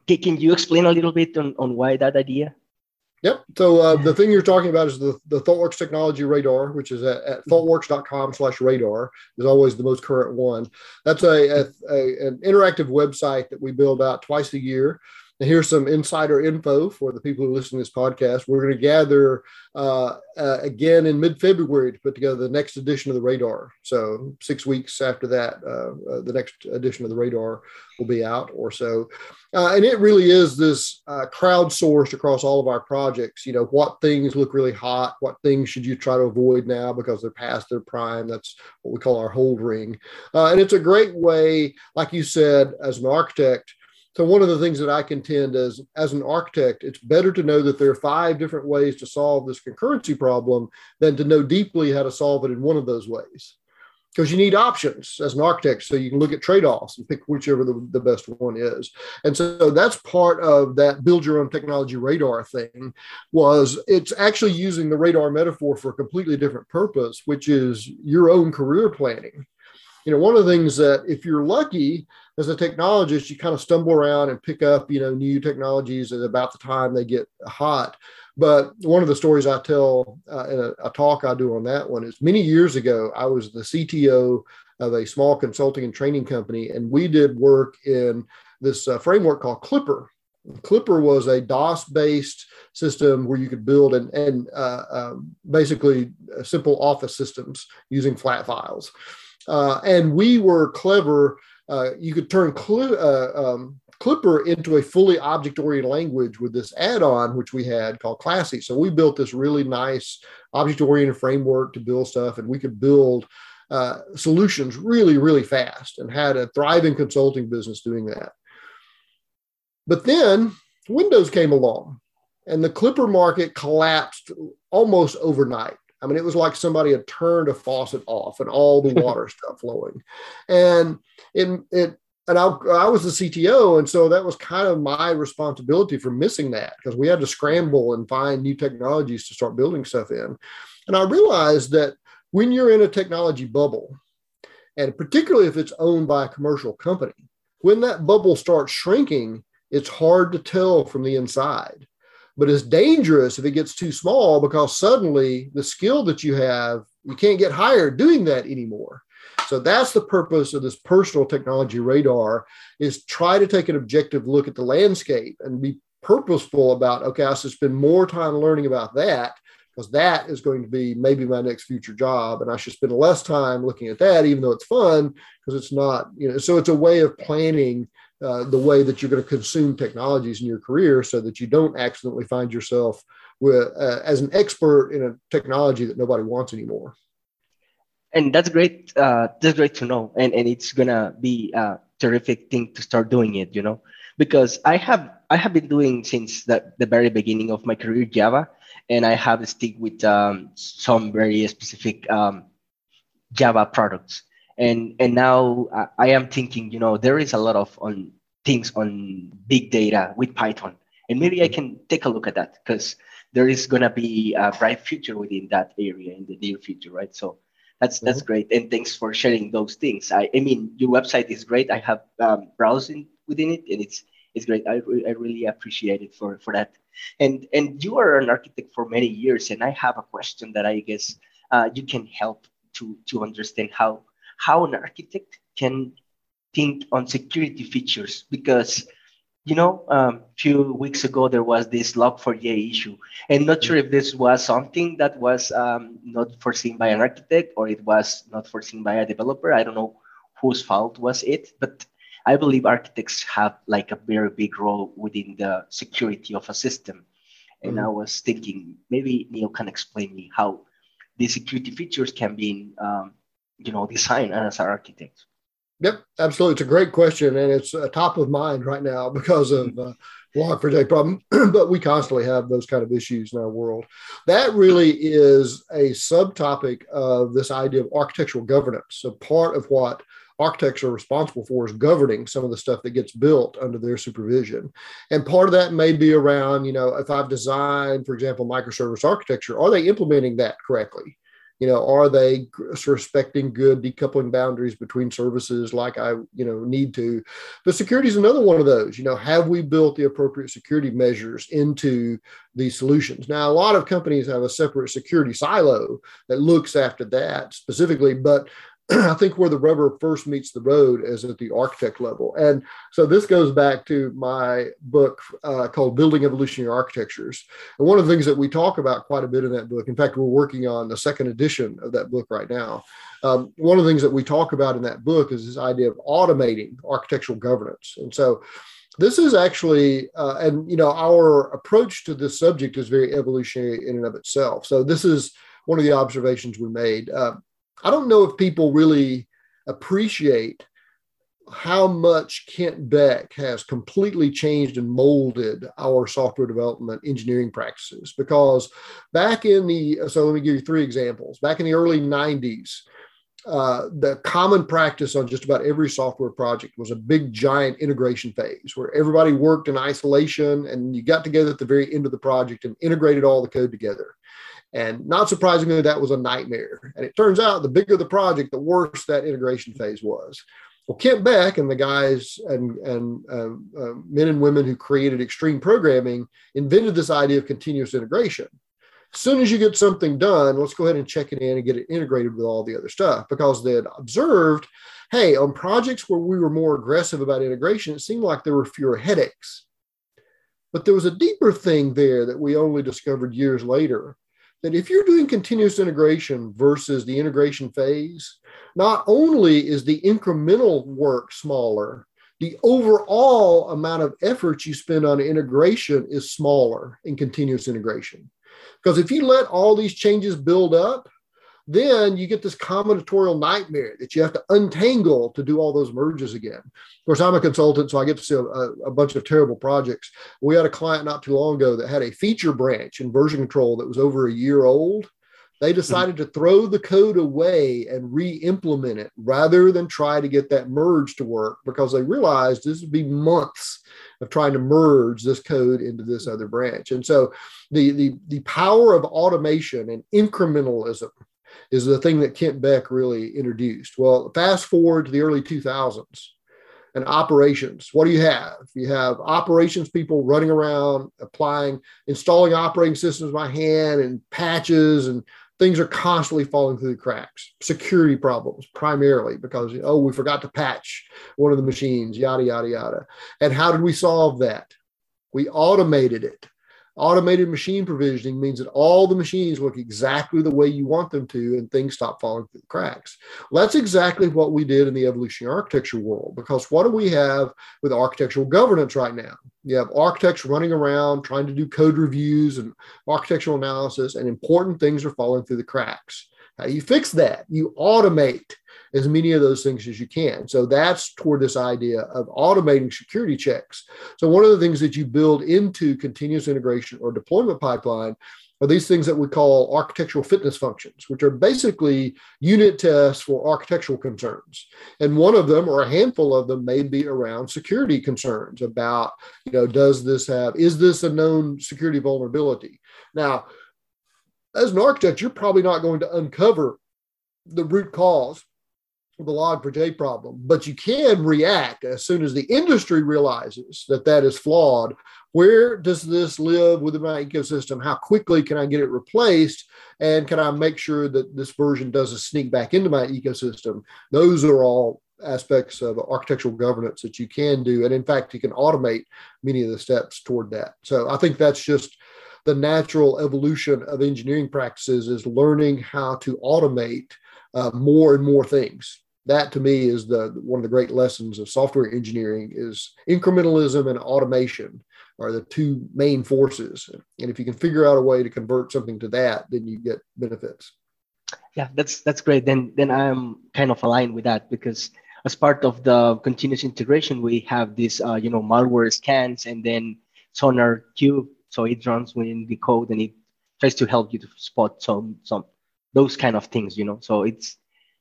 Can you explain a little bit on, on why that idea? Yep. So uh, the thing you're talking about is the, the ThoughtWorks Technology Radar, which is at, at thoughtworks.com slash radar is always the most current one. That's a, a, a, an interactive website that we build out twice a year and here's some insider info for the people who listen to this podcast. We're going to gather uh, uh, again in mid February to put together the next edition of the radar. So, six weeks after that, uh, uh the next edition of the radar will be out or so. Uh, and it really is this uh, crowdsourced across all of our projects. You know, what things look really hot? What things should you try to avoid now because they're past their prime? That's what we call our hold ring. and it's a great way, like you said, as an architect so one of the things that I contend as as an architect, it's better to know that there are five different ways to solve this concurrency problem than to know deeply how to solve it in one of those ways. Because you need options as an architect, so you can look at trade-offs and pick whichever the, the best one is. And so that's part of that build your own technology radar thing was it's actually using the radar metaphor for a completely different purpose, which is your own career planning you know, one of the things that if you're lucky as a technologist, you kind of stumble around and pick up, you know, new technologies at about the time they get hot. But one of the stories I tell uh, in a, a, talk I do on that one is many years ago, I was the CTO of a small consulting and training company, and we did work in this uh, framework called Clipper. Clipper was a DOS based system where you could build and, and uh, um, basically uh, simple office systems using flat files. Uh, and we were clever. Uh, you could turn cl- uh, um, Clipper into a fully object oriented language with this add on, which we had called Classy. So we built this really nice object oriented framework to build stuff, and we could build uh, solutions really, really fast and had a thriving consulting business doing that. But then Windows came along and the Clipper market collapsed almost overnight. I mean, it was like somebody had turned a faucet off and all the [LAUGHS] water stopped flowing. And it, it and I, I was the CTO. And so that was kind of my responsibility for missing that because we had to scramble and find new technologies to start building stuff in. And I realized that when you're in a technology bubble, and particularly if it's owned by a commercial company, when that bubble starts shrinking, it's hard to tell from the inside but it's dangerous if it gets too small because suddenly the skill that you have you can't get hired doing that anymore. So that's the purpose of this personal technology radar is try to take an objective look at the landscape and be purposeful about okay i should spend more time learning about that because that is going to be maybe my next future job and i should spend less time looking at that even though it's fun because it's not you know so it's a way of planning uh, the way that you're going to consume technologies in your career so that you don't accidentally find yourself with, uh, as an expert in a technology that nobody wants anymore. And that's great uh, that's great to know. And, and it's gonna be a terrific thing to start doing it you know? Because i have i have been doing since the, the very beginning of my career java and i have stick with um, some very specific um, java products and and now I, I am thinking you know there is a lot of on things on big data with python. And maybe i can take a look at that because there is going to be a bright future within that area in the near future right? So that's that's mm-hmm. great. And thanks for sharing those things. I, I mean your website is great. I have um, browsing within it and it's it's great. I, I really appreciate it for for that. And and you are an architect for many years and i have a question that i guess uh, you can help to to understand how how an architect can think on security features. Because you know a um, few weeks ago there was this log4j issue. And not sure if this was something that was um, not foreseen by an architect or it was not foreseen by a developer. I don't know whose fault was it but i believe architects have like a very big role within the security of a system. And mm-hmm. i was thinking maybe Neal can explain me how the security features can be um, you know design as an architect yep absolutely. It's a great question and it's uh, top of mind right now because of uh, log4j problem [CLEARS THROAT] but we constantly have those kind of issues in our world. That really is a subtopic of this idea of architectural governance. So part of what architects are responsible for is governing some of the stuff that gets built under their supervision. And part of that may be around, you know, if I've designed, for example, microservice architecture, are they implementing that correctly? You know are they respecting good decoupling boundaries between services like i you know need to? But security is another one of those you know have we built the appropriate security measures into these solutions? Now a lot of companies have a separate security silo that looks after that specifically but [CLEARS THROAT] I think where the rubber first meets the road is at the architect level. And so this goes back to my book uh, called Building Evolutionary Architectures. And one of the things that we talk about quite a bit in that book, in fact, we're working on the second edition of that book right now. Um, one of the things that we talk about in that book is this idea of automating architectural governance. And so this is actually, uh, and you know, our approach to this subject is very evolutionary in and of itself. So this is one of the observations we made. Uh, I don't know if people really appreciate how much Kent Beck has completely changed and molded our software development engineering practices. Because back in the, so let me give you three examples. Back in the early 90s, uh, the common practice on just about every software project was a big giant integration phase where everybody worked in isolation and you got together at the very end of the project and integrated all the code together. And not surprisingly, that was a nightmare. And it turns out the bigger the project, the worse that integration phase was. Well, Kent Beck and the guys and, and uh, uh, men and women who created extreme programming invented this idea of continuous integration. As soon as you get something done, let's go ahead and check it in and get it integrated with all the other stuff because they had observed hey, on projects where we were more aggressive about integration, it seemed like there were fewer headaches. But there was a deeper thing there that we only discovered years later that if you're doing continuous integration versus the integration phase, not only is the incremental work smaller, the overall amount of effort you spend on integration is smaller in continuous integration. Because if you let all these changes build up, then you get this combinatorial nightmare that you have to untangle to do all those merges again. Of course, I'm a consultant, so I get to see a, a, bunch of terrible projects. We had a client not too long ago that had a feature branch in version control that was over a year old. They mm-hmm. decided to throw the code away and re implement it rather than try to get that merge to work because they realized this would be months of trying to merge this code into this other branch. And so the, the, the power of automation and incrementalism is the thing that Kent Beck really introduced. Well, fast forward to the early 2000s and operations. What do you have? You have operations people running around, applying, installing operating systems by hand and patches, and things are constantly falling through the cracks. Security problems, primarily because, oh, we forgot to patch one of the machines, yada, yada, yada. And how did we solve that? We automated it. Automated machine provisioning means that all the machines look exactly the way you want them to and things stop falling through the cracks. Well, that's exactly what we did in the evolutionary architecture world because what do we have with architectural governance right now? You have architects running around trying to do code reviews and architectural analysis, and important things are falling through the cracks. How you fix that? You automate as many of those things as you can. So that's toward this idea of automating security checks. So one of the things that you build into continuous integration or deployment pipeline are these things that we call architectural fitness functions, which are basically unit tests for architectural concerns. And one of them, or a handful of them, may be around security concerns about, you know, does this have, is this a known security vulnerability? Now, as an architect, you're probably not going to uncover the root cause of the log4j problem, but you can react as soon as the industry realizes that that is flawed. Where does this live within my ecosystem? How quickly can I get it replaced? And can I make sure that this version doesn't sneak back into my ecosystem? Those are all aspects of architectural governance that you can do. And in fact, you can automate many of the steps toward that. So I think that's just the natural evolution of engineering practices is learning how to automate uh, more and more things. That to me is the one of the great lessons of software engineering is incrementalism and automation are the two main forces. And if you can figure out a way to convert something to that then you get benefits. Yeah that's that's great. Then then i'm kind of aligned with that because as part of the continuous integration we have this uh, you know malware scans and then sonar cube so it runs within the code and it tries to help you to spot some some those kind of things you know so it's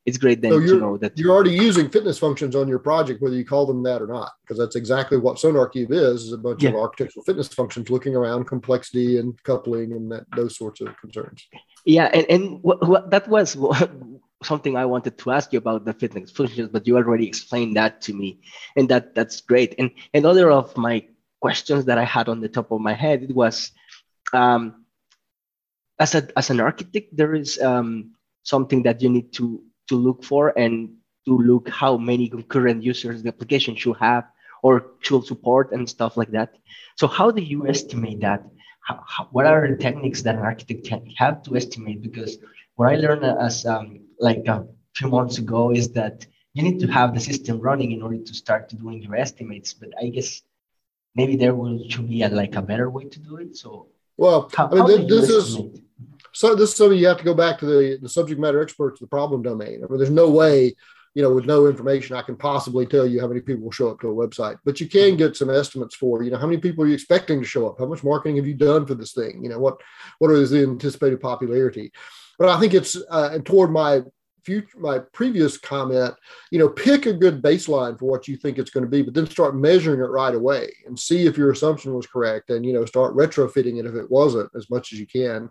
it's great then so to know that you're already using fitness functions on your project, whether you call them that or not, because that's exactly what SonarQube is: is a bunch yeah. of architectural fitness functions looking around complexity and coupling and that those sorts of concerns. Yeah, and and what, what, that was [LAUGHS] something I wanted to ask you about the fitness functions, but you already explained that to me, and that that's great. And another of my questions that I had on the top of my head it was, um, as a as an architect, there is um, something that you need to to look for and to look how many concurrent users the application should have or should support and stuff like that. So how do you estimate that? How, how, what are the techniques that an architect can have to estimate? Because what I learned as um, like a few months ago is that you need to have the system running in order to start doing your estimates. But I guess maybe there will should be a, like a better way to do it. So well, how, I mean, this is so this is something you have to go back to the, the subject matter experts, the problem domain. I mean, there's no way, you know, with no information, I can possibly tell you how many people will show up to a website. But you can get some estimates for, you know, how many people are you expecting to show up? How much marketing have you done for this thing? You know, what what is the anticipated popularity? But I think it's uh, and toward my future my previous comment you know pick a good baseline for what you think it's going to be but then start measuring it right away and see if your assumption was correct and you know start retrofitting it if it wasn't as much as you can.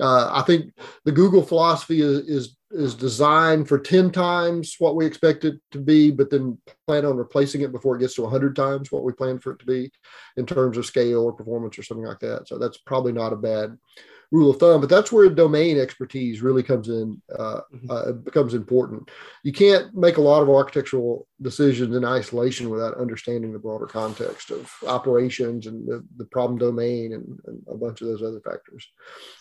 Uh, i think the google philosophy is, is is designed for 10 times what we expect it to be but then plan on replacing it before it gets to 100 times what we plan for it to be in terms of scale or performance or something like that so that's probably not a bad rule of thumb, but that's where domain expertise really comes in, uh, mm-hmm. uh, becomes important. You can't make a lot of architectural decisions in isolation without understanding the broader context of operations and the, the problem domain and, and, a bunch of those other factors.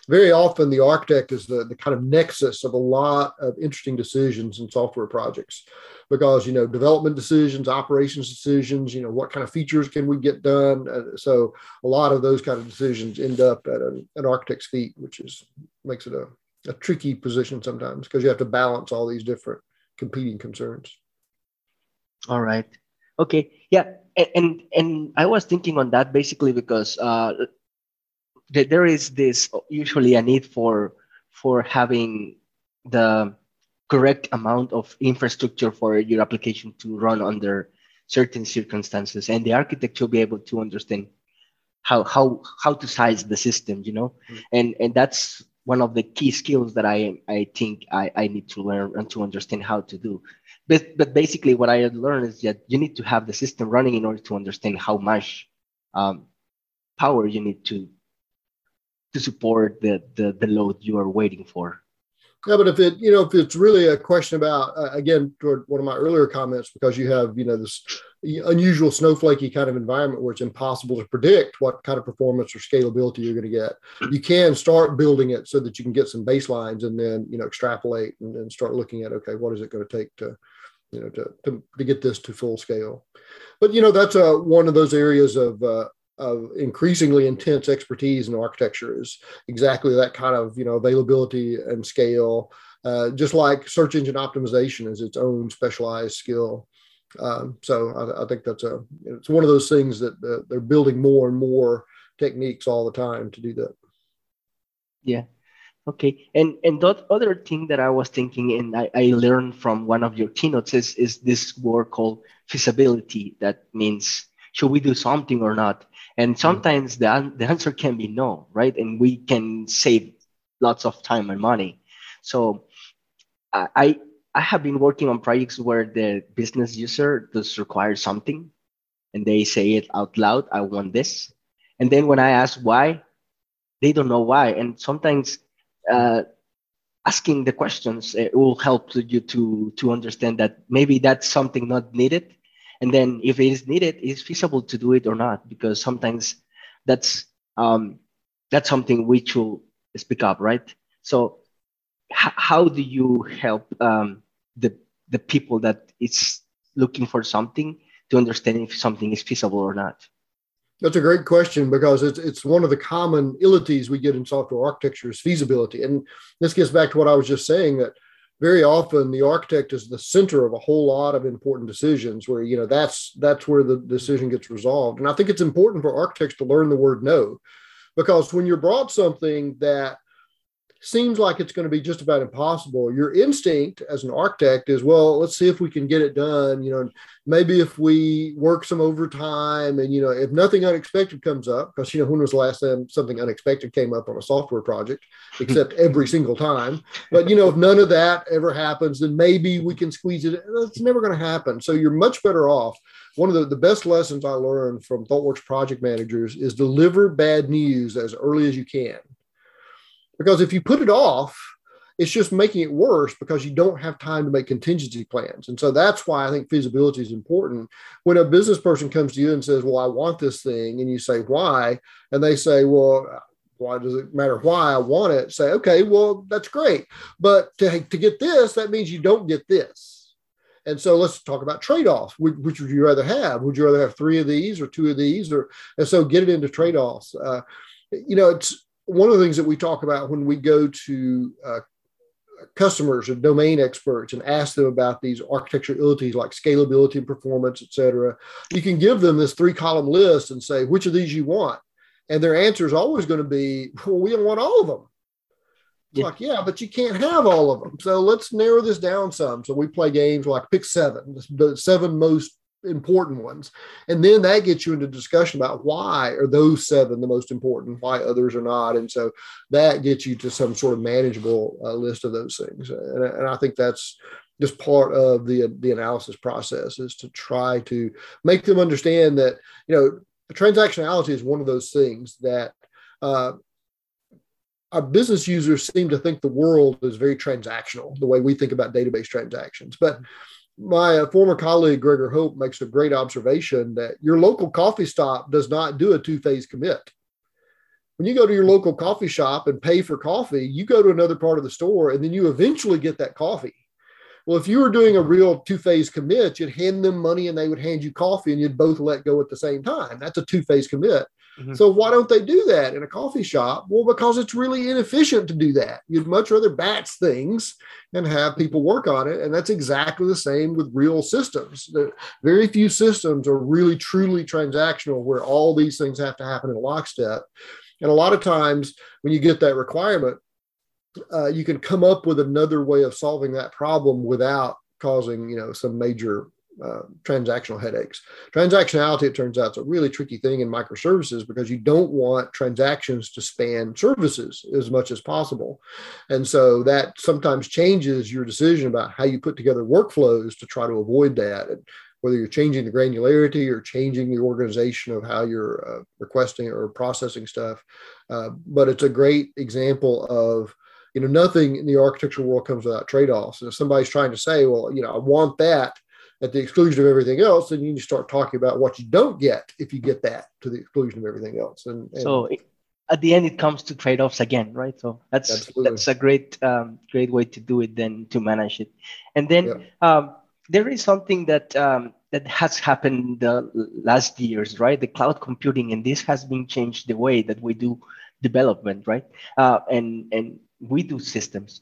Very often, the architect is the, the kind of nexus of a lot of interesting decisions in software projects because you know development decisions operations decisions you know what kind of features can we get done? Uh, so a lot of those kind of decisions end up at a, an architect's feet which is makes it a, a tricky position sometimes because you have to balance all these different competing concerns. All right. Okay. Yeah. And and i was thinking on that basically because uh there is this usually a need for for having the correct amount of infrastructure for your application to run under certain circumstances. And the architect should be able to understand how how how to size the system you know? Mm-hmm. and and that's one of the key skills that i i think i i need to learn and to understand how to do. But but basically what i had learned is that you need to have the system running in order to understand how much um, power you need to to support the, the the load you are waiting for yeah, but if it, you know, if it's really a question about, uh, again, toward one of my earlier comments, because you have, you know, this unusual snowflakey kind of environment where it's impossible to predict what kind of performance or scalability you're going to get, you can start building it so that you can get some baselines and then, you know, extrapolate and, start looking at, okay, what is it going to take to, you know, to, to, to get this to full scale. But, you know, that's uh, one of those areas of, uh, of increasingly intense expertise in architecture is exactly that kind of you know availability and scale. Uh, just like search engine optimization is its own specialized skill. Um, so I, I, think that's a it's one of those things that uh, they're building more and more techniques all the time to do that. Yeah. Okay. And and that other thing that I was thinking and I, I learned from one of your keynotes is is this word called feasibility. That means should we do something or not? And mm. sometimes the, the answer can be no, right? And we can save lots of time and money. So I, I have been working on projects where the business user does require something and they say it out loud, I want this. And then when I ask why, they don't know why. And sometimes uh, asking the questions it will help you to, to understand that maybe that's something not needed and then if it is needed is feasible to do it or not because sometimes that's um, that's something which will speak up right? So h- how do you help um, the the people that is looking for something to understand if something is feasible or not? That's a great question because it's it's one of the common illities we get in software architecture is feasibility. And this gets back to what i was just saying that very often the architect is the center of a whole lot of important decisions where you know that's that's where the decision gets resolved. And i think it's important for architects to learn the word no because when you're brought something that seems like it's going to be just about impossible. Your instinct as an architect is, well, let's see if we can get it done. You know, maybe if we work some overtime and, you know, if nothing unexpected comes up, because, you know, when was the last time something unexpected came up on a software project, [LAUGHS] except every single time. But, you know, if none of that ever happens, then maybe we can squeeze it. It's never going to happen. So you're much better off. One of the, the best lessons I learned from ThoughtWorks project managers is deliver bad news as early as you can because if you put it off, It's just making it worse because you don't have time to make contingency plans. And so that's why I think feasibility is important. When a business person comes to you and says, Well, I want this thing, and you say, Why? And they say, Well, why does it matter why I want it? Say, okay, well, that's great. But to, to get this, that means you don't get this. And so let's talk about trade-offs. Which, which, would you rather have? Would you rather have three of these or two of these? Or and so get it into trade-offs. Uh, you know, it's one of the things that we talk about when we go to uh, customers or domain experts and ask them about these architecture abilities like scalability and performance, et cetera. You can give them this three column list and say which of these you want and their answer is always going to be, well, we don't want all of them. Yeah. like, yeah, but you can't have all of them. So let's narrow this down some. So we play games like pick seven, the seven most important ones. And then that gets you into discussion about why are those seven the most important, why others are not. And so that gets you to some sort of manageable uh, list of those things. And, and I think that's just part of the, the analysis process is to try to make them understand that, you know, transactionality is one of those things that uh, our business users seem to think the world is very transactional, the way we think about database transactions. But my uh, former colleague Gregor Hohpe makes a great observation that your local coffee stop does not do a two phase commit. When you go to your local coffee shop and pay for coffee, you go to another part of the store and then you eventually get that coffee. Well, if you were doing a real two phase commit, you'd hand them money and they would hand you coffee and you'd both let go at the same time. That's a two phase commit. Mm-hmm. So why don't they do that in a coffee shop? Well, because it's really inefficient to do that. You'd much rather batch things and have people work on it. And that's exactly the same with real systems. Very few systems are really truly transactional where all these things have to happen in lockstep. And a lot of times when you get that requirement, uh, you can come up with another way of solving that problem without causing you know some major uh, transactional headaches. Transactionality, it turns out, is a really tricky thing in microservices because you don't want transactions to span services as much as possible. And so that sometimes changes your decision about how you put together workflows to try to avoid that. And whether you're changing the granularity or changing the organization of how you're uh, requesting or processing stuff. Uh, but it's a great example of you know, nothing in the architectural world comes without trade-offs. And if somebody's trying to say, well, you know, I want that at the exclusion of everything else, then you start talking about what you don't get if you get that to the exclusion of everything else. And, and so at the end, it comes to trade-offs again, right? So that's absolutely. that's a great um, great way to do it, then to manage it. And then yeah. um, there is something that um, that has happened the last years, right? The cloud computing, and this has been changed the way that we do development, right? Uh, and and we do systems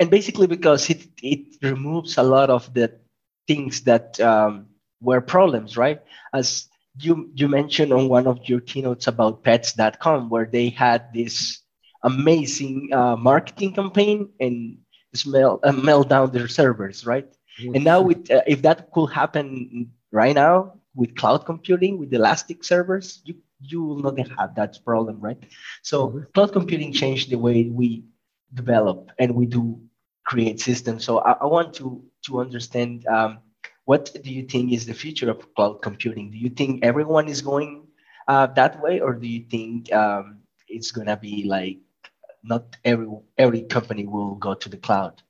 and basically because it it removes a lot of the things that um, were problems right as you you mentioned on one of your keynotes about pets.com where they had this amazing uh, marketing campaign and smell uh, melt down their servers right mm-hmm. and now with uh, if that could happen right now with cloud computing with elastic servers you you will not have that problem, right? So mm-hmm. cloud computing changed the way we develop and we do create systems. So I, I want to to understand um, what do you think is the future of cloud computing? Do you think everyone is going uh, that way, or do you think um, it's gonna be like not every every company will go to the cloud?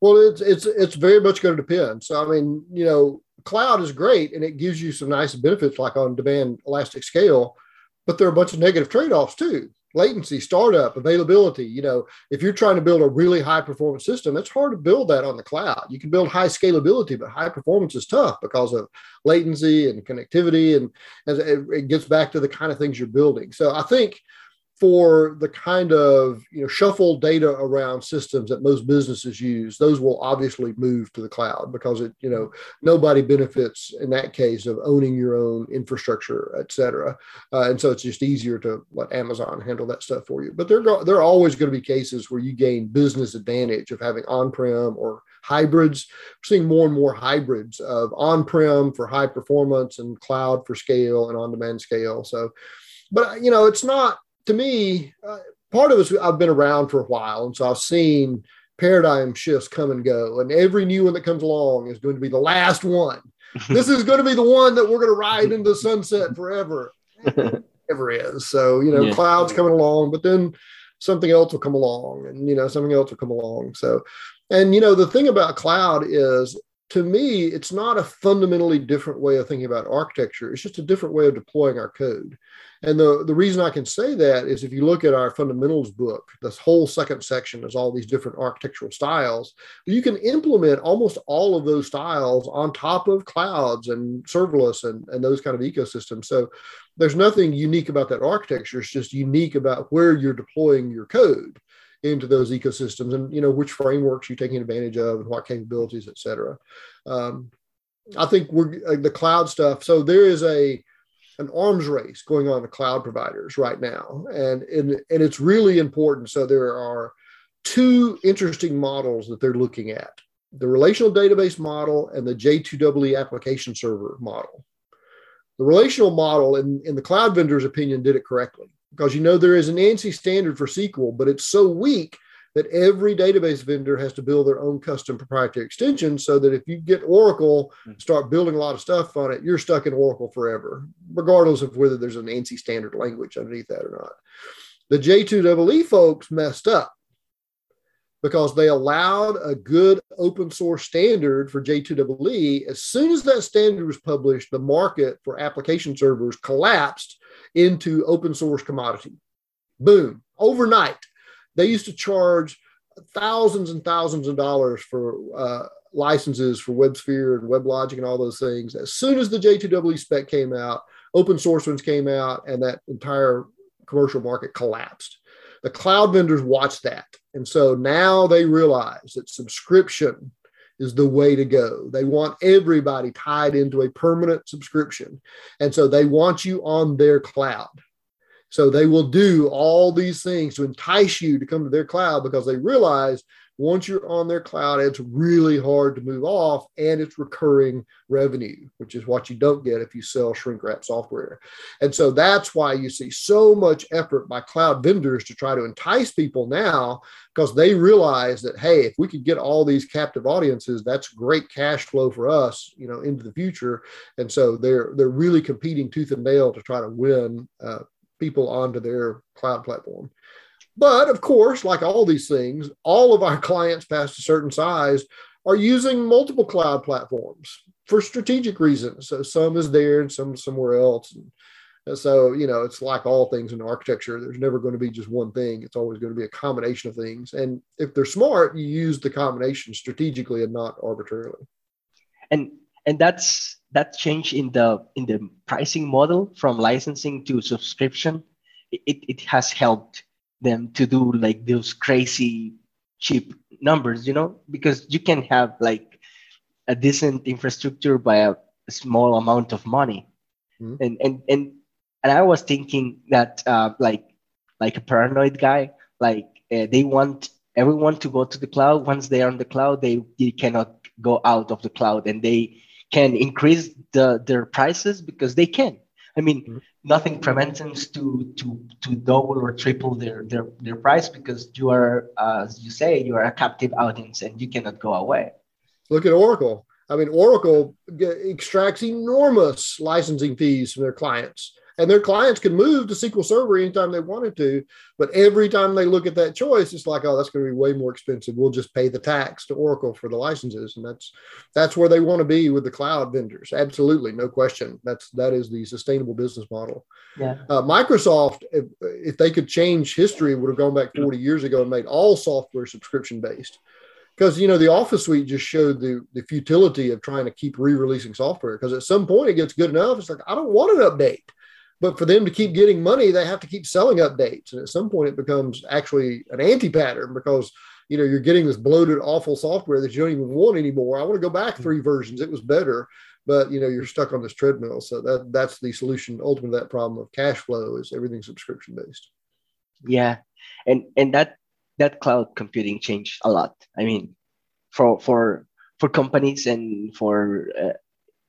Well, it's it's it's very much going to depend. So I mean, you know, cloud is great and it gives you some nice benefits like on demand elastic scale, but there are a bunch of negative trade-offs too. Latency, startup, availability. You know, if you're trying to build a really high performance system, it's hard to build that on the cloud. You can build high scalability, but high performance is tough because of latency and connectivity. And as it gets back to the kind of things you're building. So I think for the kind of you know shuffle data around systems that most businesses use those will obviously move to the cloud because it you know nobody benefits in that case of owning your own infrastructure et cetera. Uh, and so it's just easier to let amazon handle that stuff for you. But there, there are always going to be cases where you gain business advantage of having on-prem or hybrids. We're seeing more and more hybrids of on-prem for high performance and cloud for scale and on-demand scale. So but you know it's not to me, uh, part of is I've been around for a while, and so I've seen paradigm shifts come and go, and every new one that comes along is going to be the last one. [LAUGHS] this is going to be the one that we're going to ride into the sunset forever. [LAUGHS] Ever is. So, you know, yeah. clouds coming along, but then something else will come along and you know something else will come along so and you know the thing about cloud is to me, it's not a fundamentally different way of thinking about architecture. It's just a different way of deploying our code. And the, the reason I can say that is if you look at our fundamentals book, this whole second section is all these different architectural styles. You can implement almost all of those styles on top of clouds and serverless and, and those kind of ecosystems. So there's nothing unique about that architecture. It's just unique about where you're deploying your code into those ecosystems and you know which frameworks you're taking advantage of and what capabilities et cetera. Um, i think we're uh, the cloud stuff so there is a an arms race going on with cloud providers right now. And, and and it's really important. So there are two interesting models that they're looking at the relational database model and the j2ee application server model. The relational model in, in the cloud vendor's opinion did it correctly because you know there is an ANSI standard for SQL, but it's so weak that every database vendor has to build their own custom proprietary extension so that if you get Oracle, hmm. start building a lot of stuff on it, you're stuck in Oracle forever, regardless of whether there's an ANSI standard language underneath that or not. The J2EE folks messed up because they allowed a good open source standard for J2EE. As soon as that standard was published, the market for application servers collapsed into open source commodity. Boom, overnight. They used to charge thousands and thousands of dollars for uh, licenses for WebSphere and WebLogic and all those things. As soon as the J2EE spec came out, open source ones came out, and that entire commercial market collapsed. The cloud vendors watched that. And so now they realize that subscription is the way to go. They want everybody tied into a permanent subscription. And so they want you on their cloud. So they will do all these things to entice you to come to their cloud because they realize once you're on their cloud, it's really hard to move off and it's recurring revenue, which is what you don't get if you sell shrink wrap software. And so that's why you see so much effort by cloud vendors to try to entice people now because they realize that, hey, if we could get all these captive audiences, that's great cash flow for us, you know, into the future. And so they're they're really competing tooth and nail to try to win uh, people onto their cloud platform. But of course, like all these things, all of our [LAUGHS] clients past a certain size are using multiple cloud platforms for strategic reasons. So some is there and some somewhere else. And so, you know, it's like all things in architecture. There's never going to be just one thing. It's always going to be a combination of things. And if they're smart, you use the combination strategically and not arbitrarily. And and that's that change in the in the pricing model from licensing to subscription. It, it has helped them to do like those crazy cheap numbers, you know, because you can have like a decent infrastructure by a, a small amount of money. Mm-hmm. And, and, and, and I was thinking that uh, like, like a paranoid guy, like uh, they want everyone to go to the cloud. Once they are on the cloud, they, they cannot go out of the cloud and they can increase the, their prices because they can. I mean, mm-hmm. nothing prevents them to to to double or triple their their their price because you are uh, as you say you are a captive audience and you cannot go away. Look at oracle. I mean oracle extracts enormous licensing fees from their clients and their clients can move to SQL Server anytime they wanted to. But every time they look at that choice, it's like, oh, that's going to be way more expensive. We'll just pay the tax to Oracle for the licenses, and that's that's where they want to be with the cloud vendors. Absolutely, no question. That's that is the sustainable business model. Yeah. Uh, Microsoft, if, if they could change history, would have gone back 40 years ago and made all software subscription based because you know the office suite just showed the the futility of trying to keep re-releasing software because at some point it gets good enough it's like i don't want an update but for them to keep getting money, they have to keep selling updates. And at some point, it becomes actually an anti pattern because you know you're getting this bloated, awful software that you don't even want anymore. I want to go back hmm. three versions; it was better, but you know you're stuck on this treadmill. So that that's the solution ultimately that problem of cash flow is everything subscription based. Yeah, and and that that cloud computing changed a lot. I mean, for for for companies and for uh,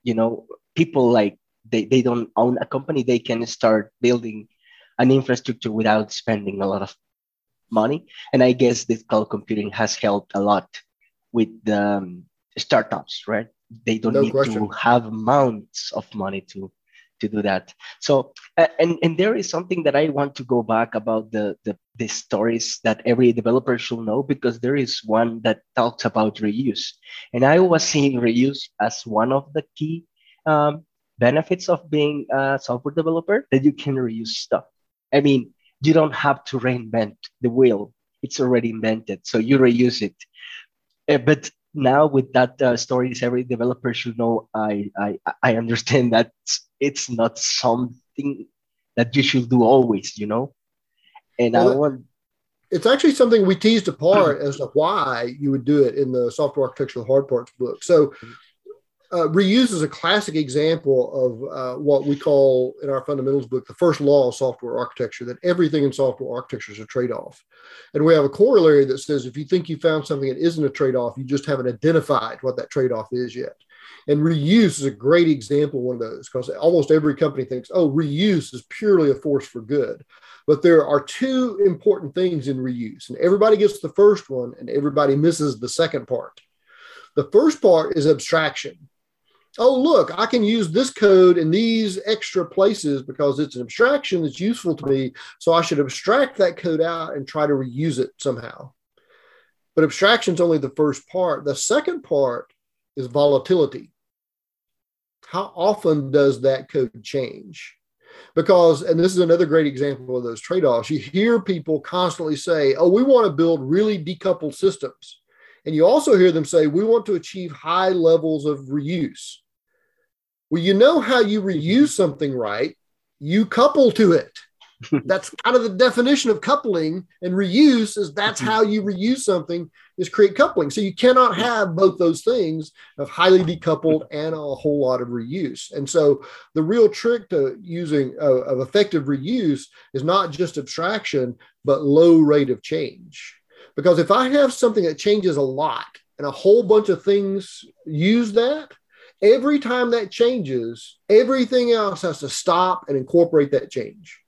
you know people like they, they don't own a company, they can start building an infrastructure without spending a lot of money. And I guess this cloud computing has helped a lot with the um, startups, right? They don't no need question. to have amounts of money to to do that. So, uh, and and there is something that I want to go back about the the the stories that every developer should know because there is one that talks about reuse, and I was seeing reuse as one of the key um, benefits of being a software developer that you can reuse stuff. I mean, you don't have to reinvent the wheel; it's already invented, so you reuse it. Uh, but now with that uh, stories every developer should know i i i understand that it's not something that you should do always you know and well, i want it's actually something we teased apart as to why you would do it in the software architectural hard parts book so uh, reuse is a classic example of uh, what we call in our fundamentals book the first law of software architecture that everything in software architecture is a trade-off. And we have a corollary that says if you think you found something that isn't a trade-off you just haven't identified what that trade-off is yet. And reuse is a great example one of those because almost every company thinks oh reuse is purely a force for good. But there are two important things in reuse and everybody gets the first one and everybody misses the second part. The first part is abstraction oh, look, I can use this code in these extra places because it's an abstraction that's useful to me. So I should abstract that code out and try to reuse it somehow. But abstraction is only the first part. The second part is volatility. How often does that code change? Because, and this is another great example of those trade offs, you hear people constantly say, oh, we want to build really decoupled systems. And you also hear them say, we want to achieve high levels of reuse. Well, you know how you reuse something right, you couple to it. [LAUGHS] that's kind of the definition of coupling and reuse is that's how you reuse something is create coupling. So you cannot have both those things of highly decoupled and a whole lot of reuse. And so the real trick to using uh, of effective reuse is not just abstraction but low rate of change. Because if I have something that changes a lot and a whole bunch of things use that, every time that changes, everything else has to stop and incorporate that change.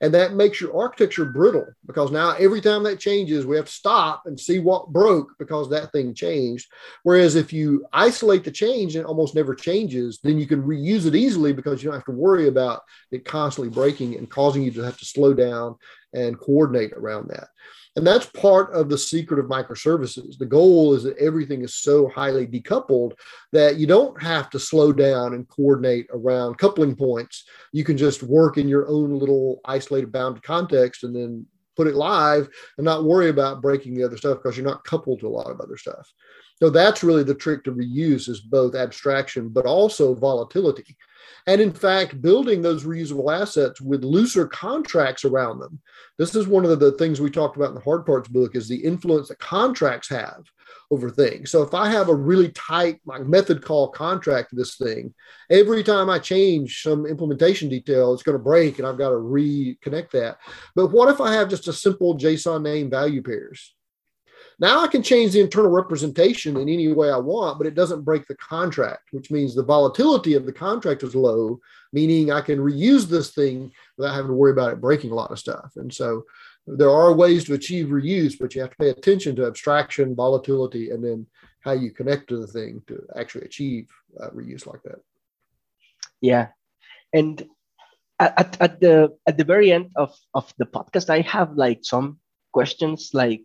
And that makes your architecture brittle because now every time that changes, we have to stop and see what broke because that thing changed. Whereas if you isolate the change and it almost never changes, then you can reuse it easily because you don't have to worry about it constantly breaking and causing you to have to slow down and coordinate around that. And that's part of the secret of microservices. The goal is that everything is so highly decoupled that you don't have to slow down and coordinate around coupling points. You can just work in your own little isolated bounded context and then put it live and not worry about breaking the other stuff because you're not coupled to a lot of other stuff. So that's really the trick to reuse is both abstraction but also volatility. And in fact, building those reusable assets with looser contracts around them. This is one of the things we talked about in the hard parts book is the influence that contracts have over things. So if I have a really tight like method call contract to this thing, every time I change some implementation detail, it's going to break and I've got to reconnect that. But what if I have just a simple JSON name value pairs? Now I can change the internal representation in any way I want, but it doesn't break the contract, which means the volatility of the contract is low, meaning I can reuse this thing without having to worry about it breaking a lot of stuff. And so there are ways to achieve reuse, but you have to pay attention to abstraction, volatility, and then how you connect to the thing to actually achieve uh, reuse like that. Yeah. And at, at the at the very end of, of the podcast, I have like some questions like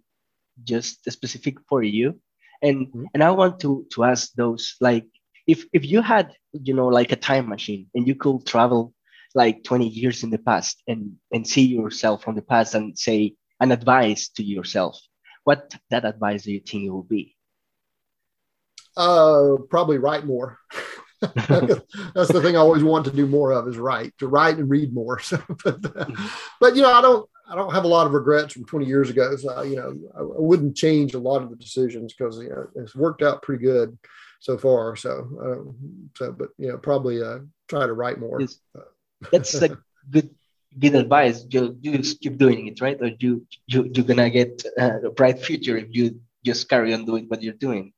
just specific for you and mm-hmm. and i want to to ask those like if if you had you know like a time machine and you could travel like 20 years in the past and and see yourself from the past and say an advice to yourself what that advice do you think it will be uh probably write more [LAUGHS] that's the thing I always want to do more of is write, to write and read more. So, [LAUGHS] but, uh, but you know, I don't, I don't have a lot of regrets from 20 years ago. So, you know, I, I wouldn't change a lot of the decisions because you know it's worked out pretty good so far. So, um, so, but you know, probably uh, try to write more. Yes. That's like [LAUGHS] good, good advice. You, you just keep doing it, right? Or you, you you're gonna get uh, a bright future if you just carry on doing what you're doing.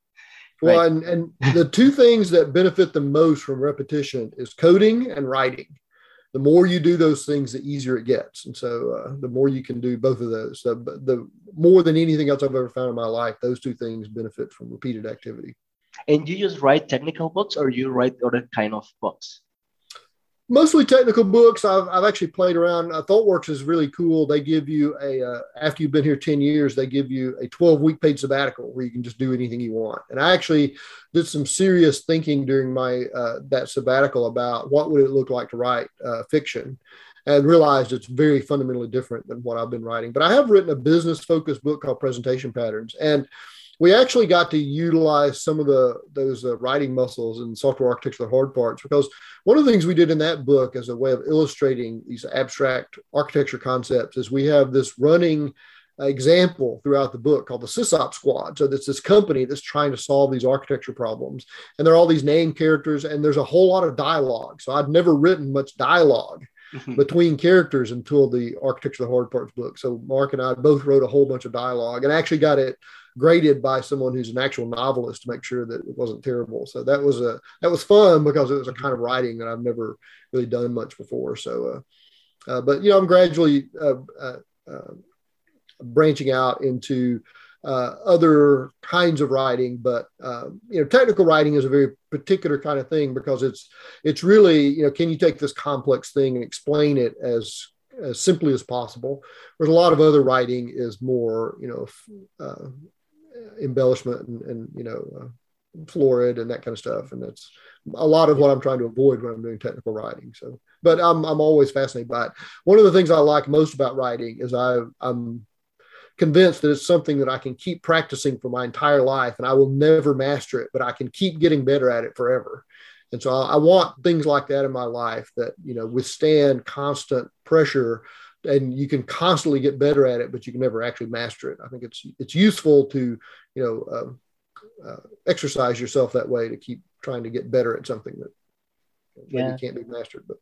Well, right. and, and the two things that benefit the most from repetition is coding and writing the more you do those things, the easier it gets. And so uh, the more you can do both of those, the, the more than anything else I've ever found in my life, those two things benefit from repeated activity. And you just write technical books or you write other kind of books? Mostly technical books. I've, I've actually played around. Uh, ThoughtWorks is really cool. They give you a, uh, after you've been here 10 years, they give you a 12 week paid sabbatical where you can just do anything you want. And I actually did some serious thinking during my, uh, that sabbatical about what would it look like to write uh, fiction and realized it's very fundamentally different than what I've been writing. But I have written a business focused book called Presentation Patterns. And we actually got to utilize some of the those uh, writing muscles and software architecture, hard parts, because one of the things we did in that book as a way of illustrating these abstract architecture concepts is we have this running example throughout the book called the SysOp Squad. So that's this company that's trying to solve these architecture problems, and there are all these named characters, and there's a whole lot of dialogue. So I'd never written much dialogue. Mm-hmm. between characters until the architecture of the hard parts book. So Mark and I both wrote a whole bunch of dialogue and actually got it graded by someone who's an actual novelist to make sure that it wasn't terrible. So that was a that was fun because it was a kind of writing that I've never really done much before. So, uh, uh, but you know, I'm gradually uh, uh, uh branching out into uh, other kinds of writing, but you know, technical writing is a very particular kind of thing because it's it's really you know, can you take this complex thing and explain it as as simply as possible. Whereas a lot of other writing is more, you know, uh, embellishment and, and you know uh, florid and that kind of stuff. And that's a lot of what i'm trying to avoid when i'm doing technical writing. So but i'm, I'm always fascinated by it. One of the things i like most about writing is I, i'm convinced that it's something that i can keep practicing for my entire life and i will never master it but i can keep getting better at it forever. And so I, I want things like that in my life that you know withstand constant pressure and you can constantly get better at it, but you can never actually master it. I think it's it's useful to you know uh, uh, exercise yourself that way to keep trying to get better at something that yeah. can't be mastered. But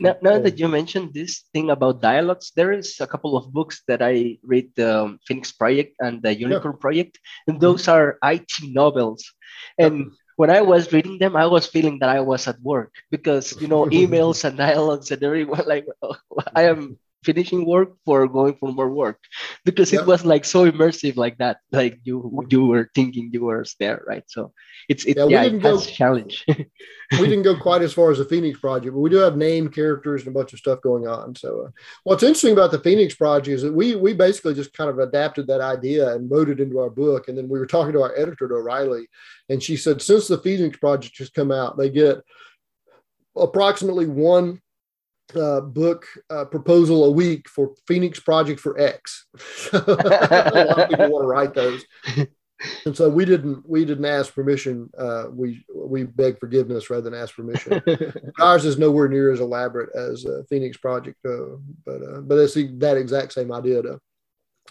now, now that you mentioned this thing about dialogues, there is a couple of books that I read: the Phoenix Project and the Unicorn yeah. Project, and those mm-hmm. are IT novels. And when I was reading them, I was feeling that I was at work because you know [LAUGHS] emails and dialogues and everyone like [LAUGHS] I am finishing work for going for more work. Because it was like so immersive like that like you you were thinking you were there right? So it's it, yeah, yeah it challenge. [LAUGHS] we didn't go [LAUGHS] quite as far as the phoenix project but we do have name characters and a bunch of stuff going on. So uh, what's interesting about the phoenix project is that we we basically just kind of adapted that idea and wrote it into our book. And then we were talking to our editor to o'reilly and she said since the phoenix project has come out they get approximately one uh, book uh, proposal a week for Phoenix Project for X. [LAUGHS] a lot of people want to write those, and so we didn't we didn't ask permission. Uh, we we begged forgiveness rather than ask permission. [LAUGHS] Ours is nowhere near as elaborate as Phoenix Project, uh, but uh, but it's that exact same idea to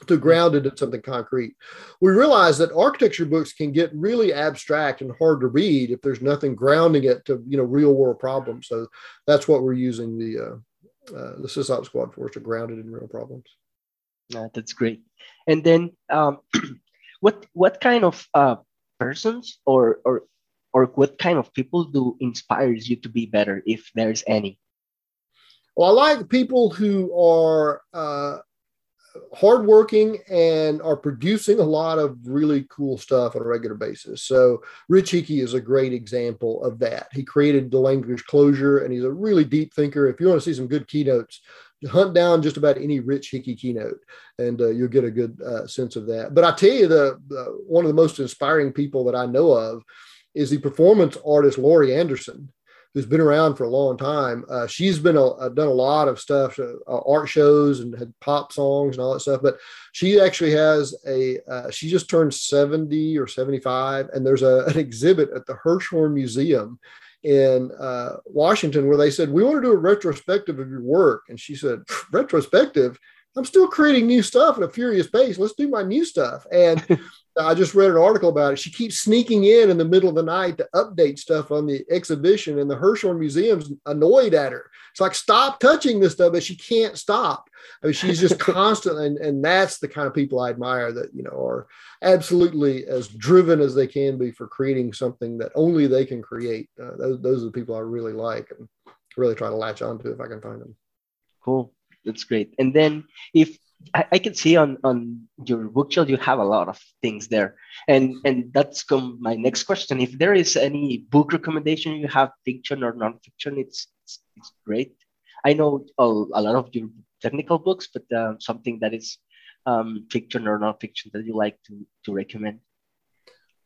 to ground it in something concrete. We realize that architecture books can get really abstract and hard to read if there's nothing grounding it to you know real world problems. So that's what we're using the uh, uh, the SysOp Squad for to ground it in real problems. Yeah, that's great. And then, um, [CLEARS THROAT] what what kind of uh, persons or or or what kind of people do inspires you to be better, if there's any? Well, I like people who are uh, hardworking and are producing a lot of really cool stuff on a regular basis. So Rich Hickey is a great example of that. He created the language Clojure and he's a really deep thinker. If you want to see some good keynotes, hunt down just about any Rich Hickey keynote and uh, you'll get a good uh, sense of that. But I tell you, the, the one of the most inspiring people that I know of is the performance artist Laurie Anderson who's been around for a long time. Uh, she's been a, uh, done a lot of stuff, uh, art shows and had pop songs and all that stuff. But she actually has a. Uh, she just turned seventy or seventy five, and there's a, [LAUGHS] an exhibit at the Hirshhorn Museum in uh, Washington where they said we want to do a retrospective of your work, and she said retrospective. I'm still creating new stuff at a furious pace. Let's do my new stuff. And [LAUGHS] I just read an article about it. She keeps sneaking in in the middle of the night to update stuff on the exhibition, and the Hirshhorn Museum's annoyed at her. It's like, stop touching this stuff, but she can't stop. I mean, she's just [LAUGHS] constant, and, and that's the kind of people I admire that you know are absolutely as driven as they can be for creating something that only they can create. Uh, those, those are the people I really like and really try to latch onto if I can find them. Cool, that's great. And then if I, I, can see on on your bookshelf you have a lot of things there, and and that's come my next question. If there is any book recommendation you have, fiction or nonfiction, it's it's, it's great. I know a, a, lot of your technical books, but uh, something that is um, fiction or nonfiction that you like to to recommend.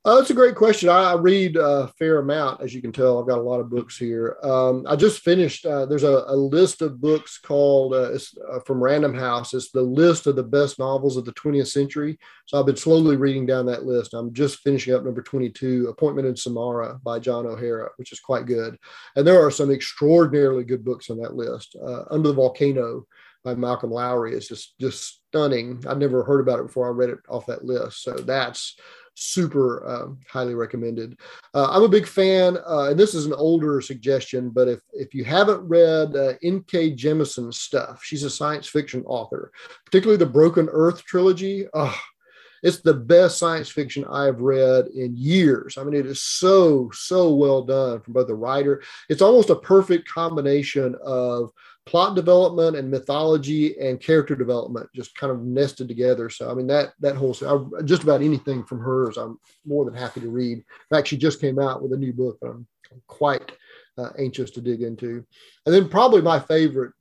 Oh, that's a great question. I, read a fair amount, as you can tell. I've got a lot of books here. Um, I just finished. Uh, there's a, a, list of books called uh, uh, from Random House. It's the list of the best novels of the 20th century. So I've been slowly reading down that list. I'm just finishing up number 22, Appointment in Samara by John O'Hara, which is quite good. And there are some extraordinarily good books on that list. Uh, Under the Volcano by Malcolm Lowry is just just stunning. I'd never heard about it before I read it off that list. So that's super um, highly recommended. Uh, I'm a big fan, uh, and this is an older suggestion, but if if you haven't read uh, N.K. Jemisin's stuff, she's a science fiction author, particularly the Broken Earth trilogy. Oh, it's the best science fiction I've read in years. I mean, it is so so well done from both the writer. It's almost a perfect combination of plot development and mythology and character development just kind of nested together. So I mean that that whole I, just about anything from hers, I'm more than happy to read. In fact, she just came out with a new book that I'm quite uh, anxious to dig into. And then probably my favorite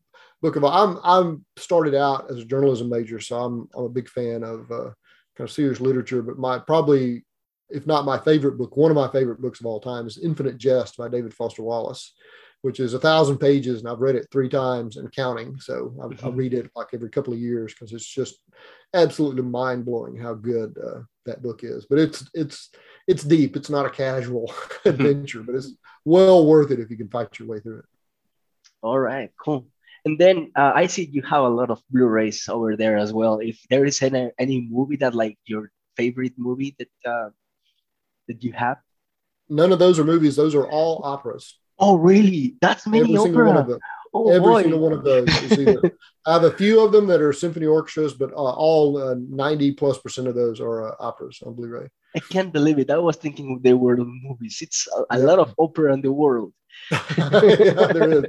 book of all, I'm I'm started out as a journalism major, so I'm I'm a big fan of uh, kind of serious literature. But my probably if not my favorite book, one of my favorite books of all time is Infinite Jest by David Foster Wallace which is a thousand pages, and I've read it three times and counting. So I, mm-hmm. I read it like every couple of years because it's just absolutely mind blowing how good uh, that book is. But it's it's it's deep. It's not a casual [LAUGHS] mm-hmm. adventure, but it's well worth it if you can fight your way through it. All right, cool. And then uh, I see you have a lot of Blu-rays over there as well. If there is any any movie that like your favorite movie that uh, that you have, none of those are movies. Those are all operas. Oh, really? That's many Every opera. single one of them. Oh, Every boy. single one of those. [LAUGHS] I have a few of them that are symphony orchestras, but uh, all uh, 90 plus percent of those are uh, operas on Blu-ray. I can't believe it. I was thinking they were movies. It's a, a yeah. lot of opera in the world. [LAUGHS] yeah, there is.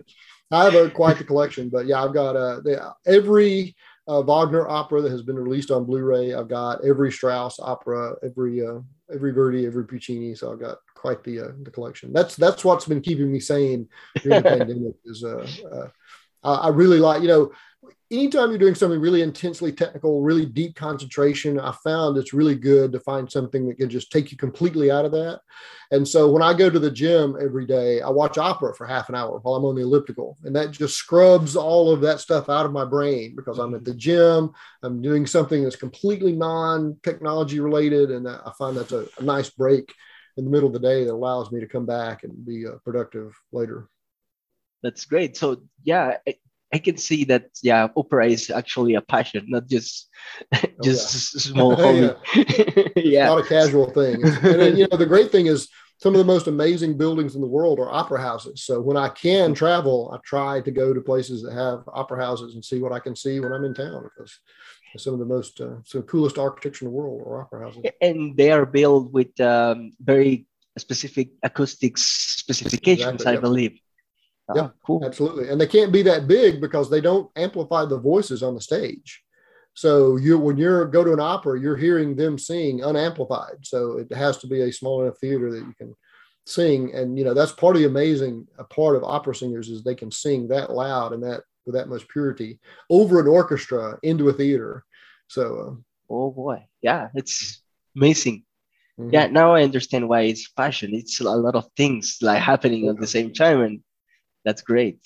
I have a, quite the collection, but yeah, I've got uh, the, every uh, Wagner opera that has been released on Blu-ray. I've got every Strauss opera, every uh, every Verdi, every Puccini. So I've got quite the uh, the collection. That's that's what's been keeping me sane during the [LAUGHS] pandemic. Is uh, uh, I really like you know anytime you're doing something really intensely technical, really deep concentration, I found it's really good to find something that can just take you completely out of that. And so when I go to the gym every day, I watch opera for half an hour while I'm on the elliptical. And that just scrubs all of that stuff out of my brain because I'm at the gym, I'm doing something that's completely non technology related. And I find that's a, a, nice break in the middle of the day that allows me to come back and be uh, productive later. That's great. So, yeah, I can see that yeah, opera is actually a passion, not just [LAUGHS] just oh, yeah. small [LAUGHS] hobby. yeah. [LAUGHS] yeah. not a casual thing. and you know, the great thing is some of the most amazing buildings in the world are opera houses. So when I can travel, I try to go to places that have opera houses and see what I can see when I'm in town because some of the most uh, some coolest architecture in the world are opera houses. And they are built with um, very specific acoustics specifications, exactly, I yep. believe. Yeah, cool. Absolutely. And they can't be that big because they don't amplify the voices on the stage. So you when you're go to an opera, you're hearing them sing unamplified. So it has to be a small enough theater that you can sing. And you know, that's part of the amazing a part of opera singers is they can sing that loud and that with that much purity over an orchestra into a theater. So uh, oh boy. Yeah, it's amazing. Mm-hmm. Yeah, now I understand why it's fashion. It's a lot of things like happening yeah. at the same time and that's great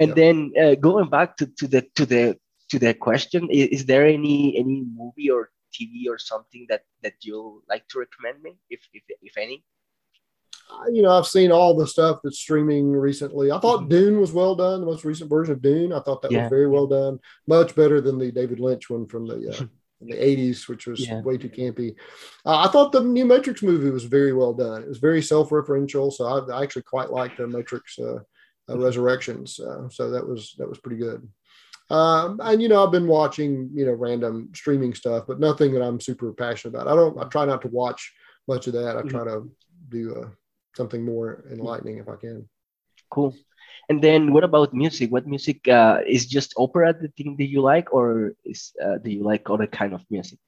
and yeah. then uh, going back to, to the to the to the question is, is, there any any movie or tv or something that that you like to recommend me if if, if any uh, you know i've seen all the stuff that's streaming recently i thought mm-hmm. dune was well done the most recent version of dune i thought that yeah. was very well done much better than the david lynch one from the uh, [LAUGHS] in the 80s, which was yeah. way too campy. Uh, I thought the new Matrix movie was very well done. It was very self referential. So I, I, actually quite liked the Matrix uh, uh, Resurrections. Uh, so that was that was pretty good. Um, and you know, I've been watching you know random streaming stuff, but nothing that I'm super passionate about. I don't. I try not to watch much of that. I try to do uh, something more enlightening if I can. Cool. And then what about music? What music uh, is just opera the thing that you like, or is uh, do you like other kind of music?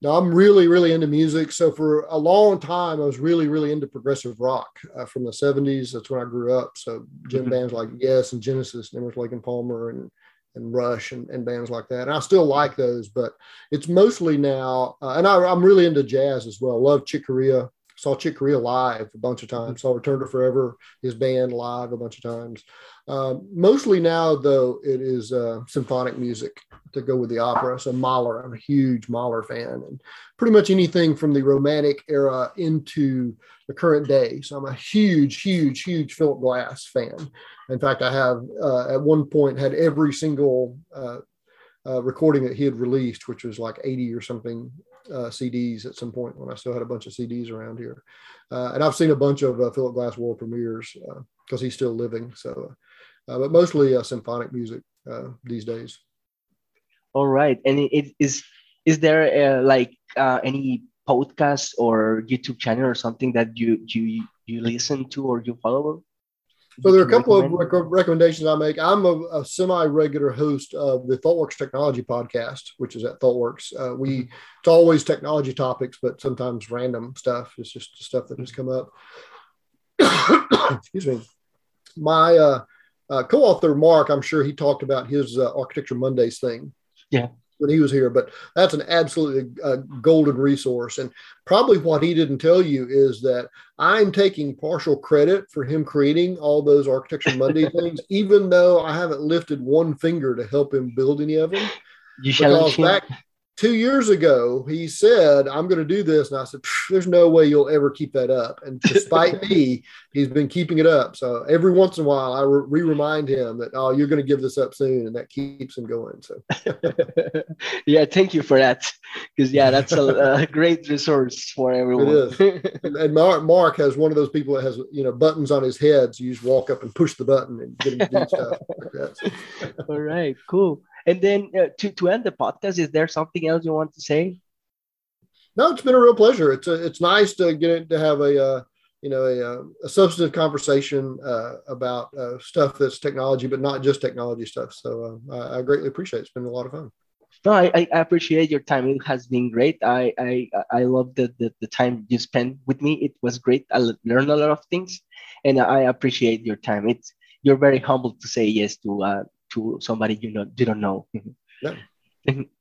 No, I'm really, really into music. So for a long time, I was really, really into progressive rock uh, from the 70s. That's when I grew up. So Jim mm-hmm. bands like Yes and Genesis, and Emerson Lake and Palmer, and and Rush and, and, bands like that. And I still like those, but it's mostly now. Uh, and I, am really into jazz as well. Love Chick Corea. Saw Chick Corea live a bunch of times. Saw Return to Forever, his band live a bunch of times. Uh, mostly now, though, it is uh, symphonic music to go with the opera. So Mahler, I'm a huge Mahler fan, and pretty much anything from the Romantic era into the current day. So I'm a huge, huge, huge Philip Glass fan. In fact, I have uh, at one point had every single uh, uh, recording that he had released, which was like 80 or something uh, CDs at some point when I still had a bunch of CDs around here. Uh, and I've seen a bunch of uh, Philip Glass world premieres because uh, he's still living. So, uh, but mostly symphonic music these days. All right. And it is is there like any podcast or YouTube channel or something that you you you listen to or you follow? So there are a couple of rec- recommendations I make. I'm a, a, semi-regular host of the ThoughtWorks Technology Podcast, which is at ThoughtWorks. Uh, we mm-hmm. it's always technology topics, but sometimes random stuff. It's just stuff that has come up. [COUGHS] Excuse me. My uh, uh, co-author Mark, I'm sure he talked about his uh, Architecture Mondays thing. Yeah when he was here, but that's an absolutely uh, golden resource. And probably what he didn't tell you is that I'm taking partial credit for him creating all those Architecture Monday [LAUGHS] things, even though I haven't lifted one finger to help him build any of them. You because back, two years ago, he said, I'm going to do this. And I said, There's no way you'll ever keep that up. And despite [LAUGHS] me, he's been keeping it up. So every once in a while, I re remind him that, Oh, you're going to give this up soon. And that keeps him going. So, [LAUGHS] yeah, thank you for that. Because, yeah, that's a, a, great resource for everyone. It is. and Mark, Mark has one of those people that has, you know, buttons on his head. So you just walk up and push the button and get him to do stuff like that. So. [LAUGHS] All right, cool. And then uh, to, to end the podcast, is there something else you want to say? No, it's been a real pleasure. It's a, it's nice to get to have a uh, you know a, uh, a substantive conversation uh, about uh, stuff that's technology, but not just technology stuff. So uh, I, I, greatly appreciate it. It's been a lot of fun. No, I, I appreciate your time. It has been great. I I, I love the, the, the time you spent with me. It was great. I learned a lot of things, and I appreciate your time. It's you're very humble to say yes to uh, to somebody you know you don't know. Yeah.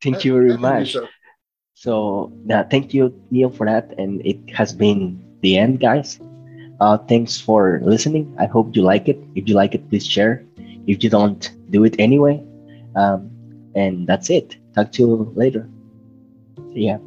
thank you very much. So, so yeah, thank you, Neal, for that. And it has been the end, guys. Uh, thanks for listening. I hope you like it. If you like it, please share. If you don't, do it anyway. Um, and that's it. Talk to you later. See ya.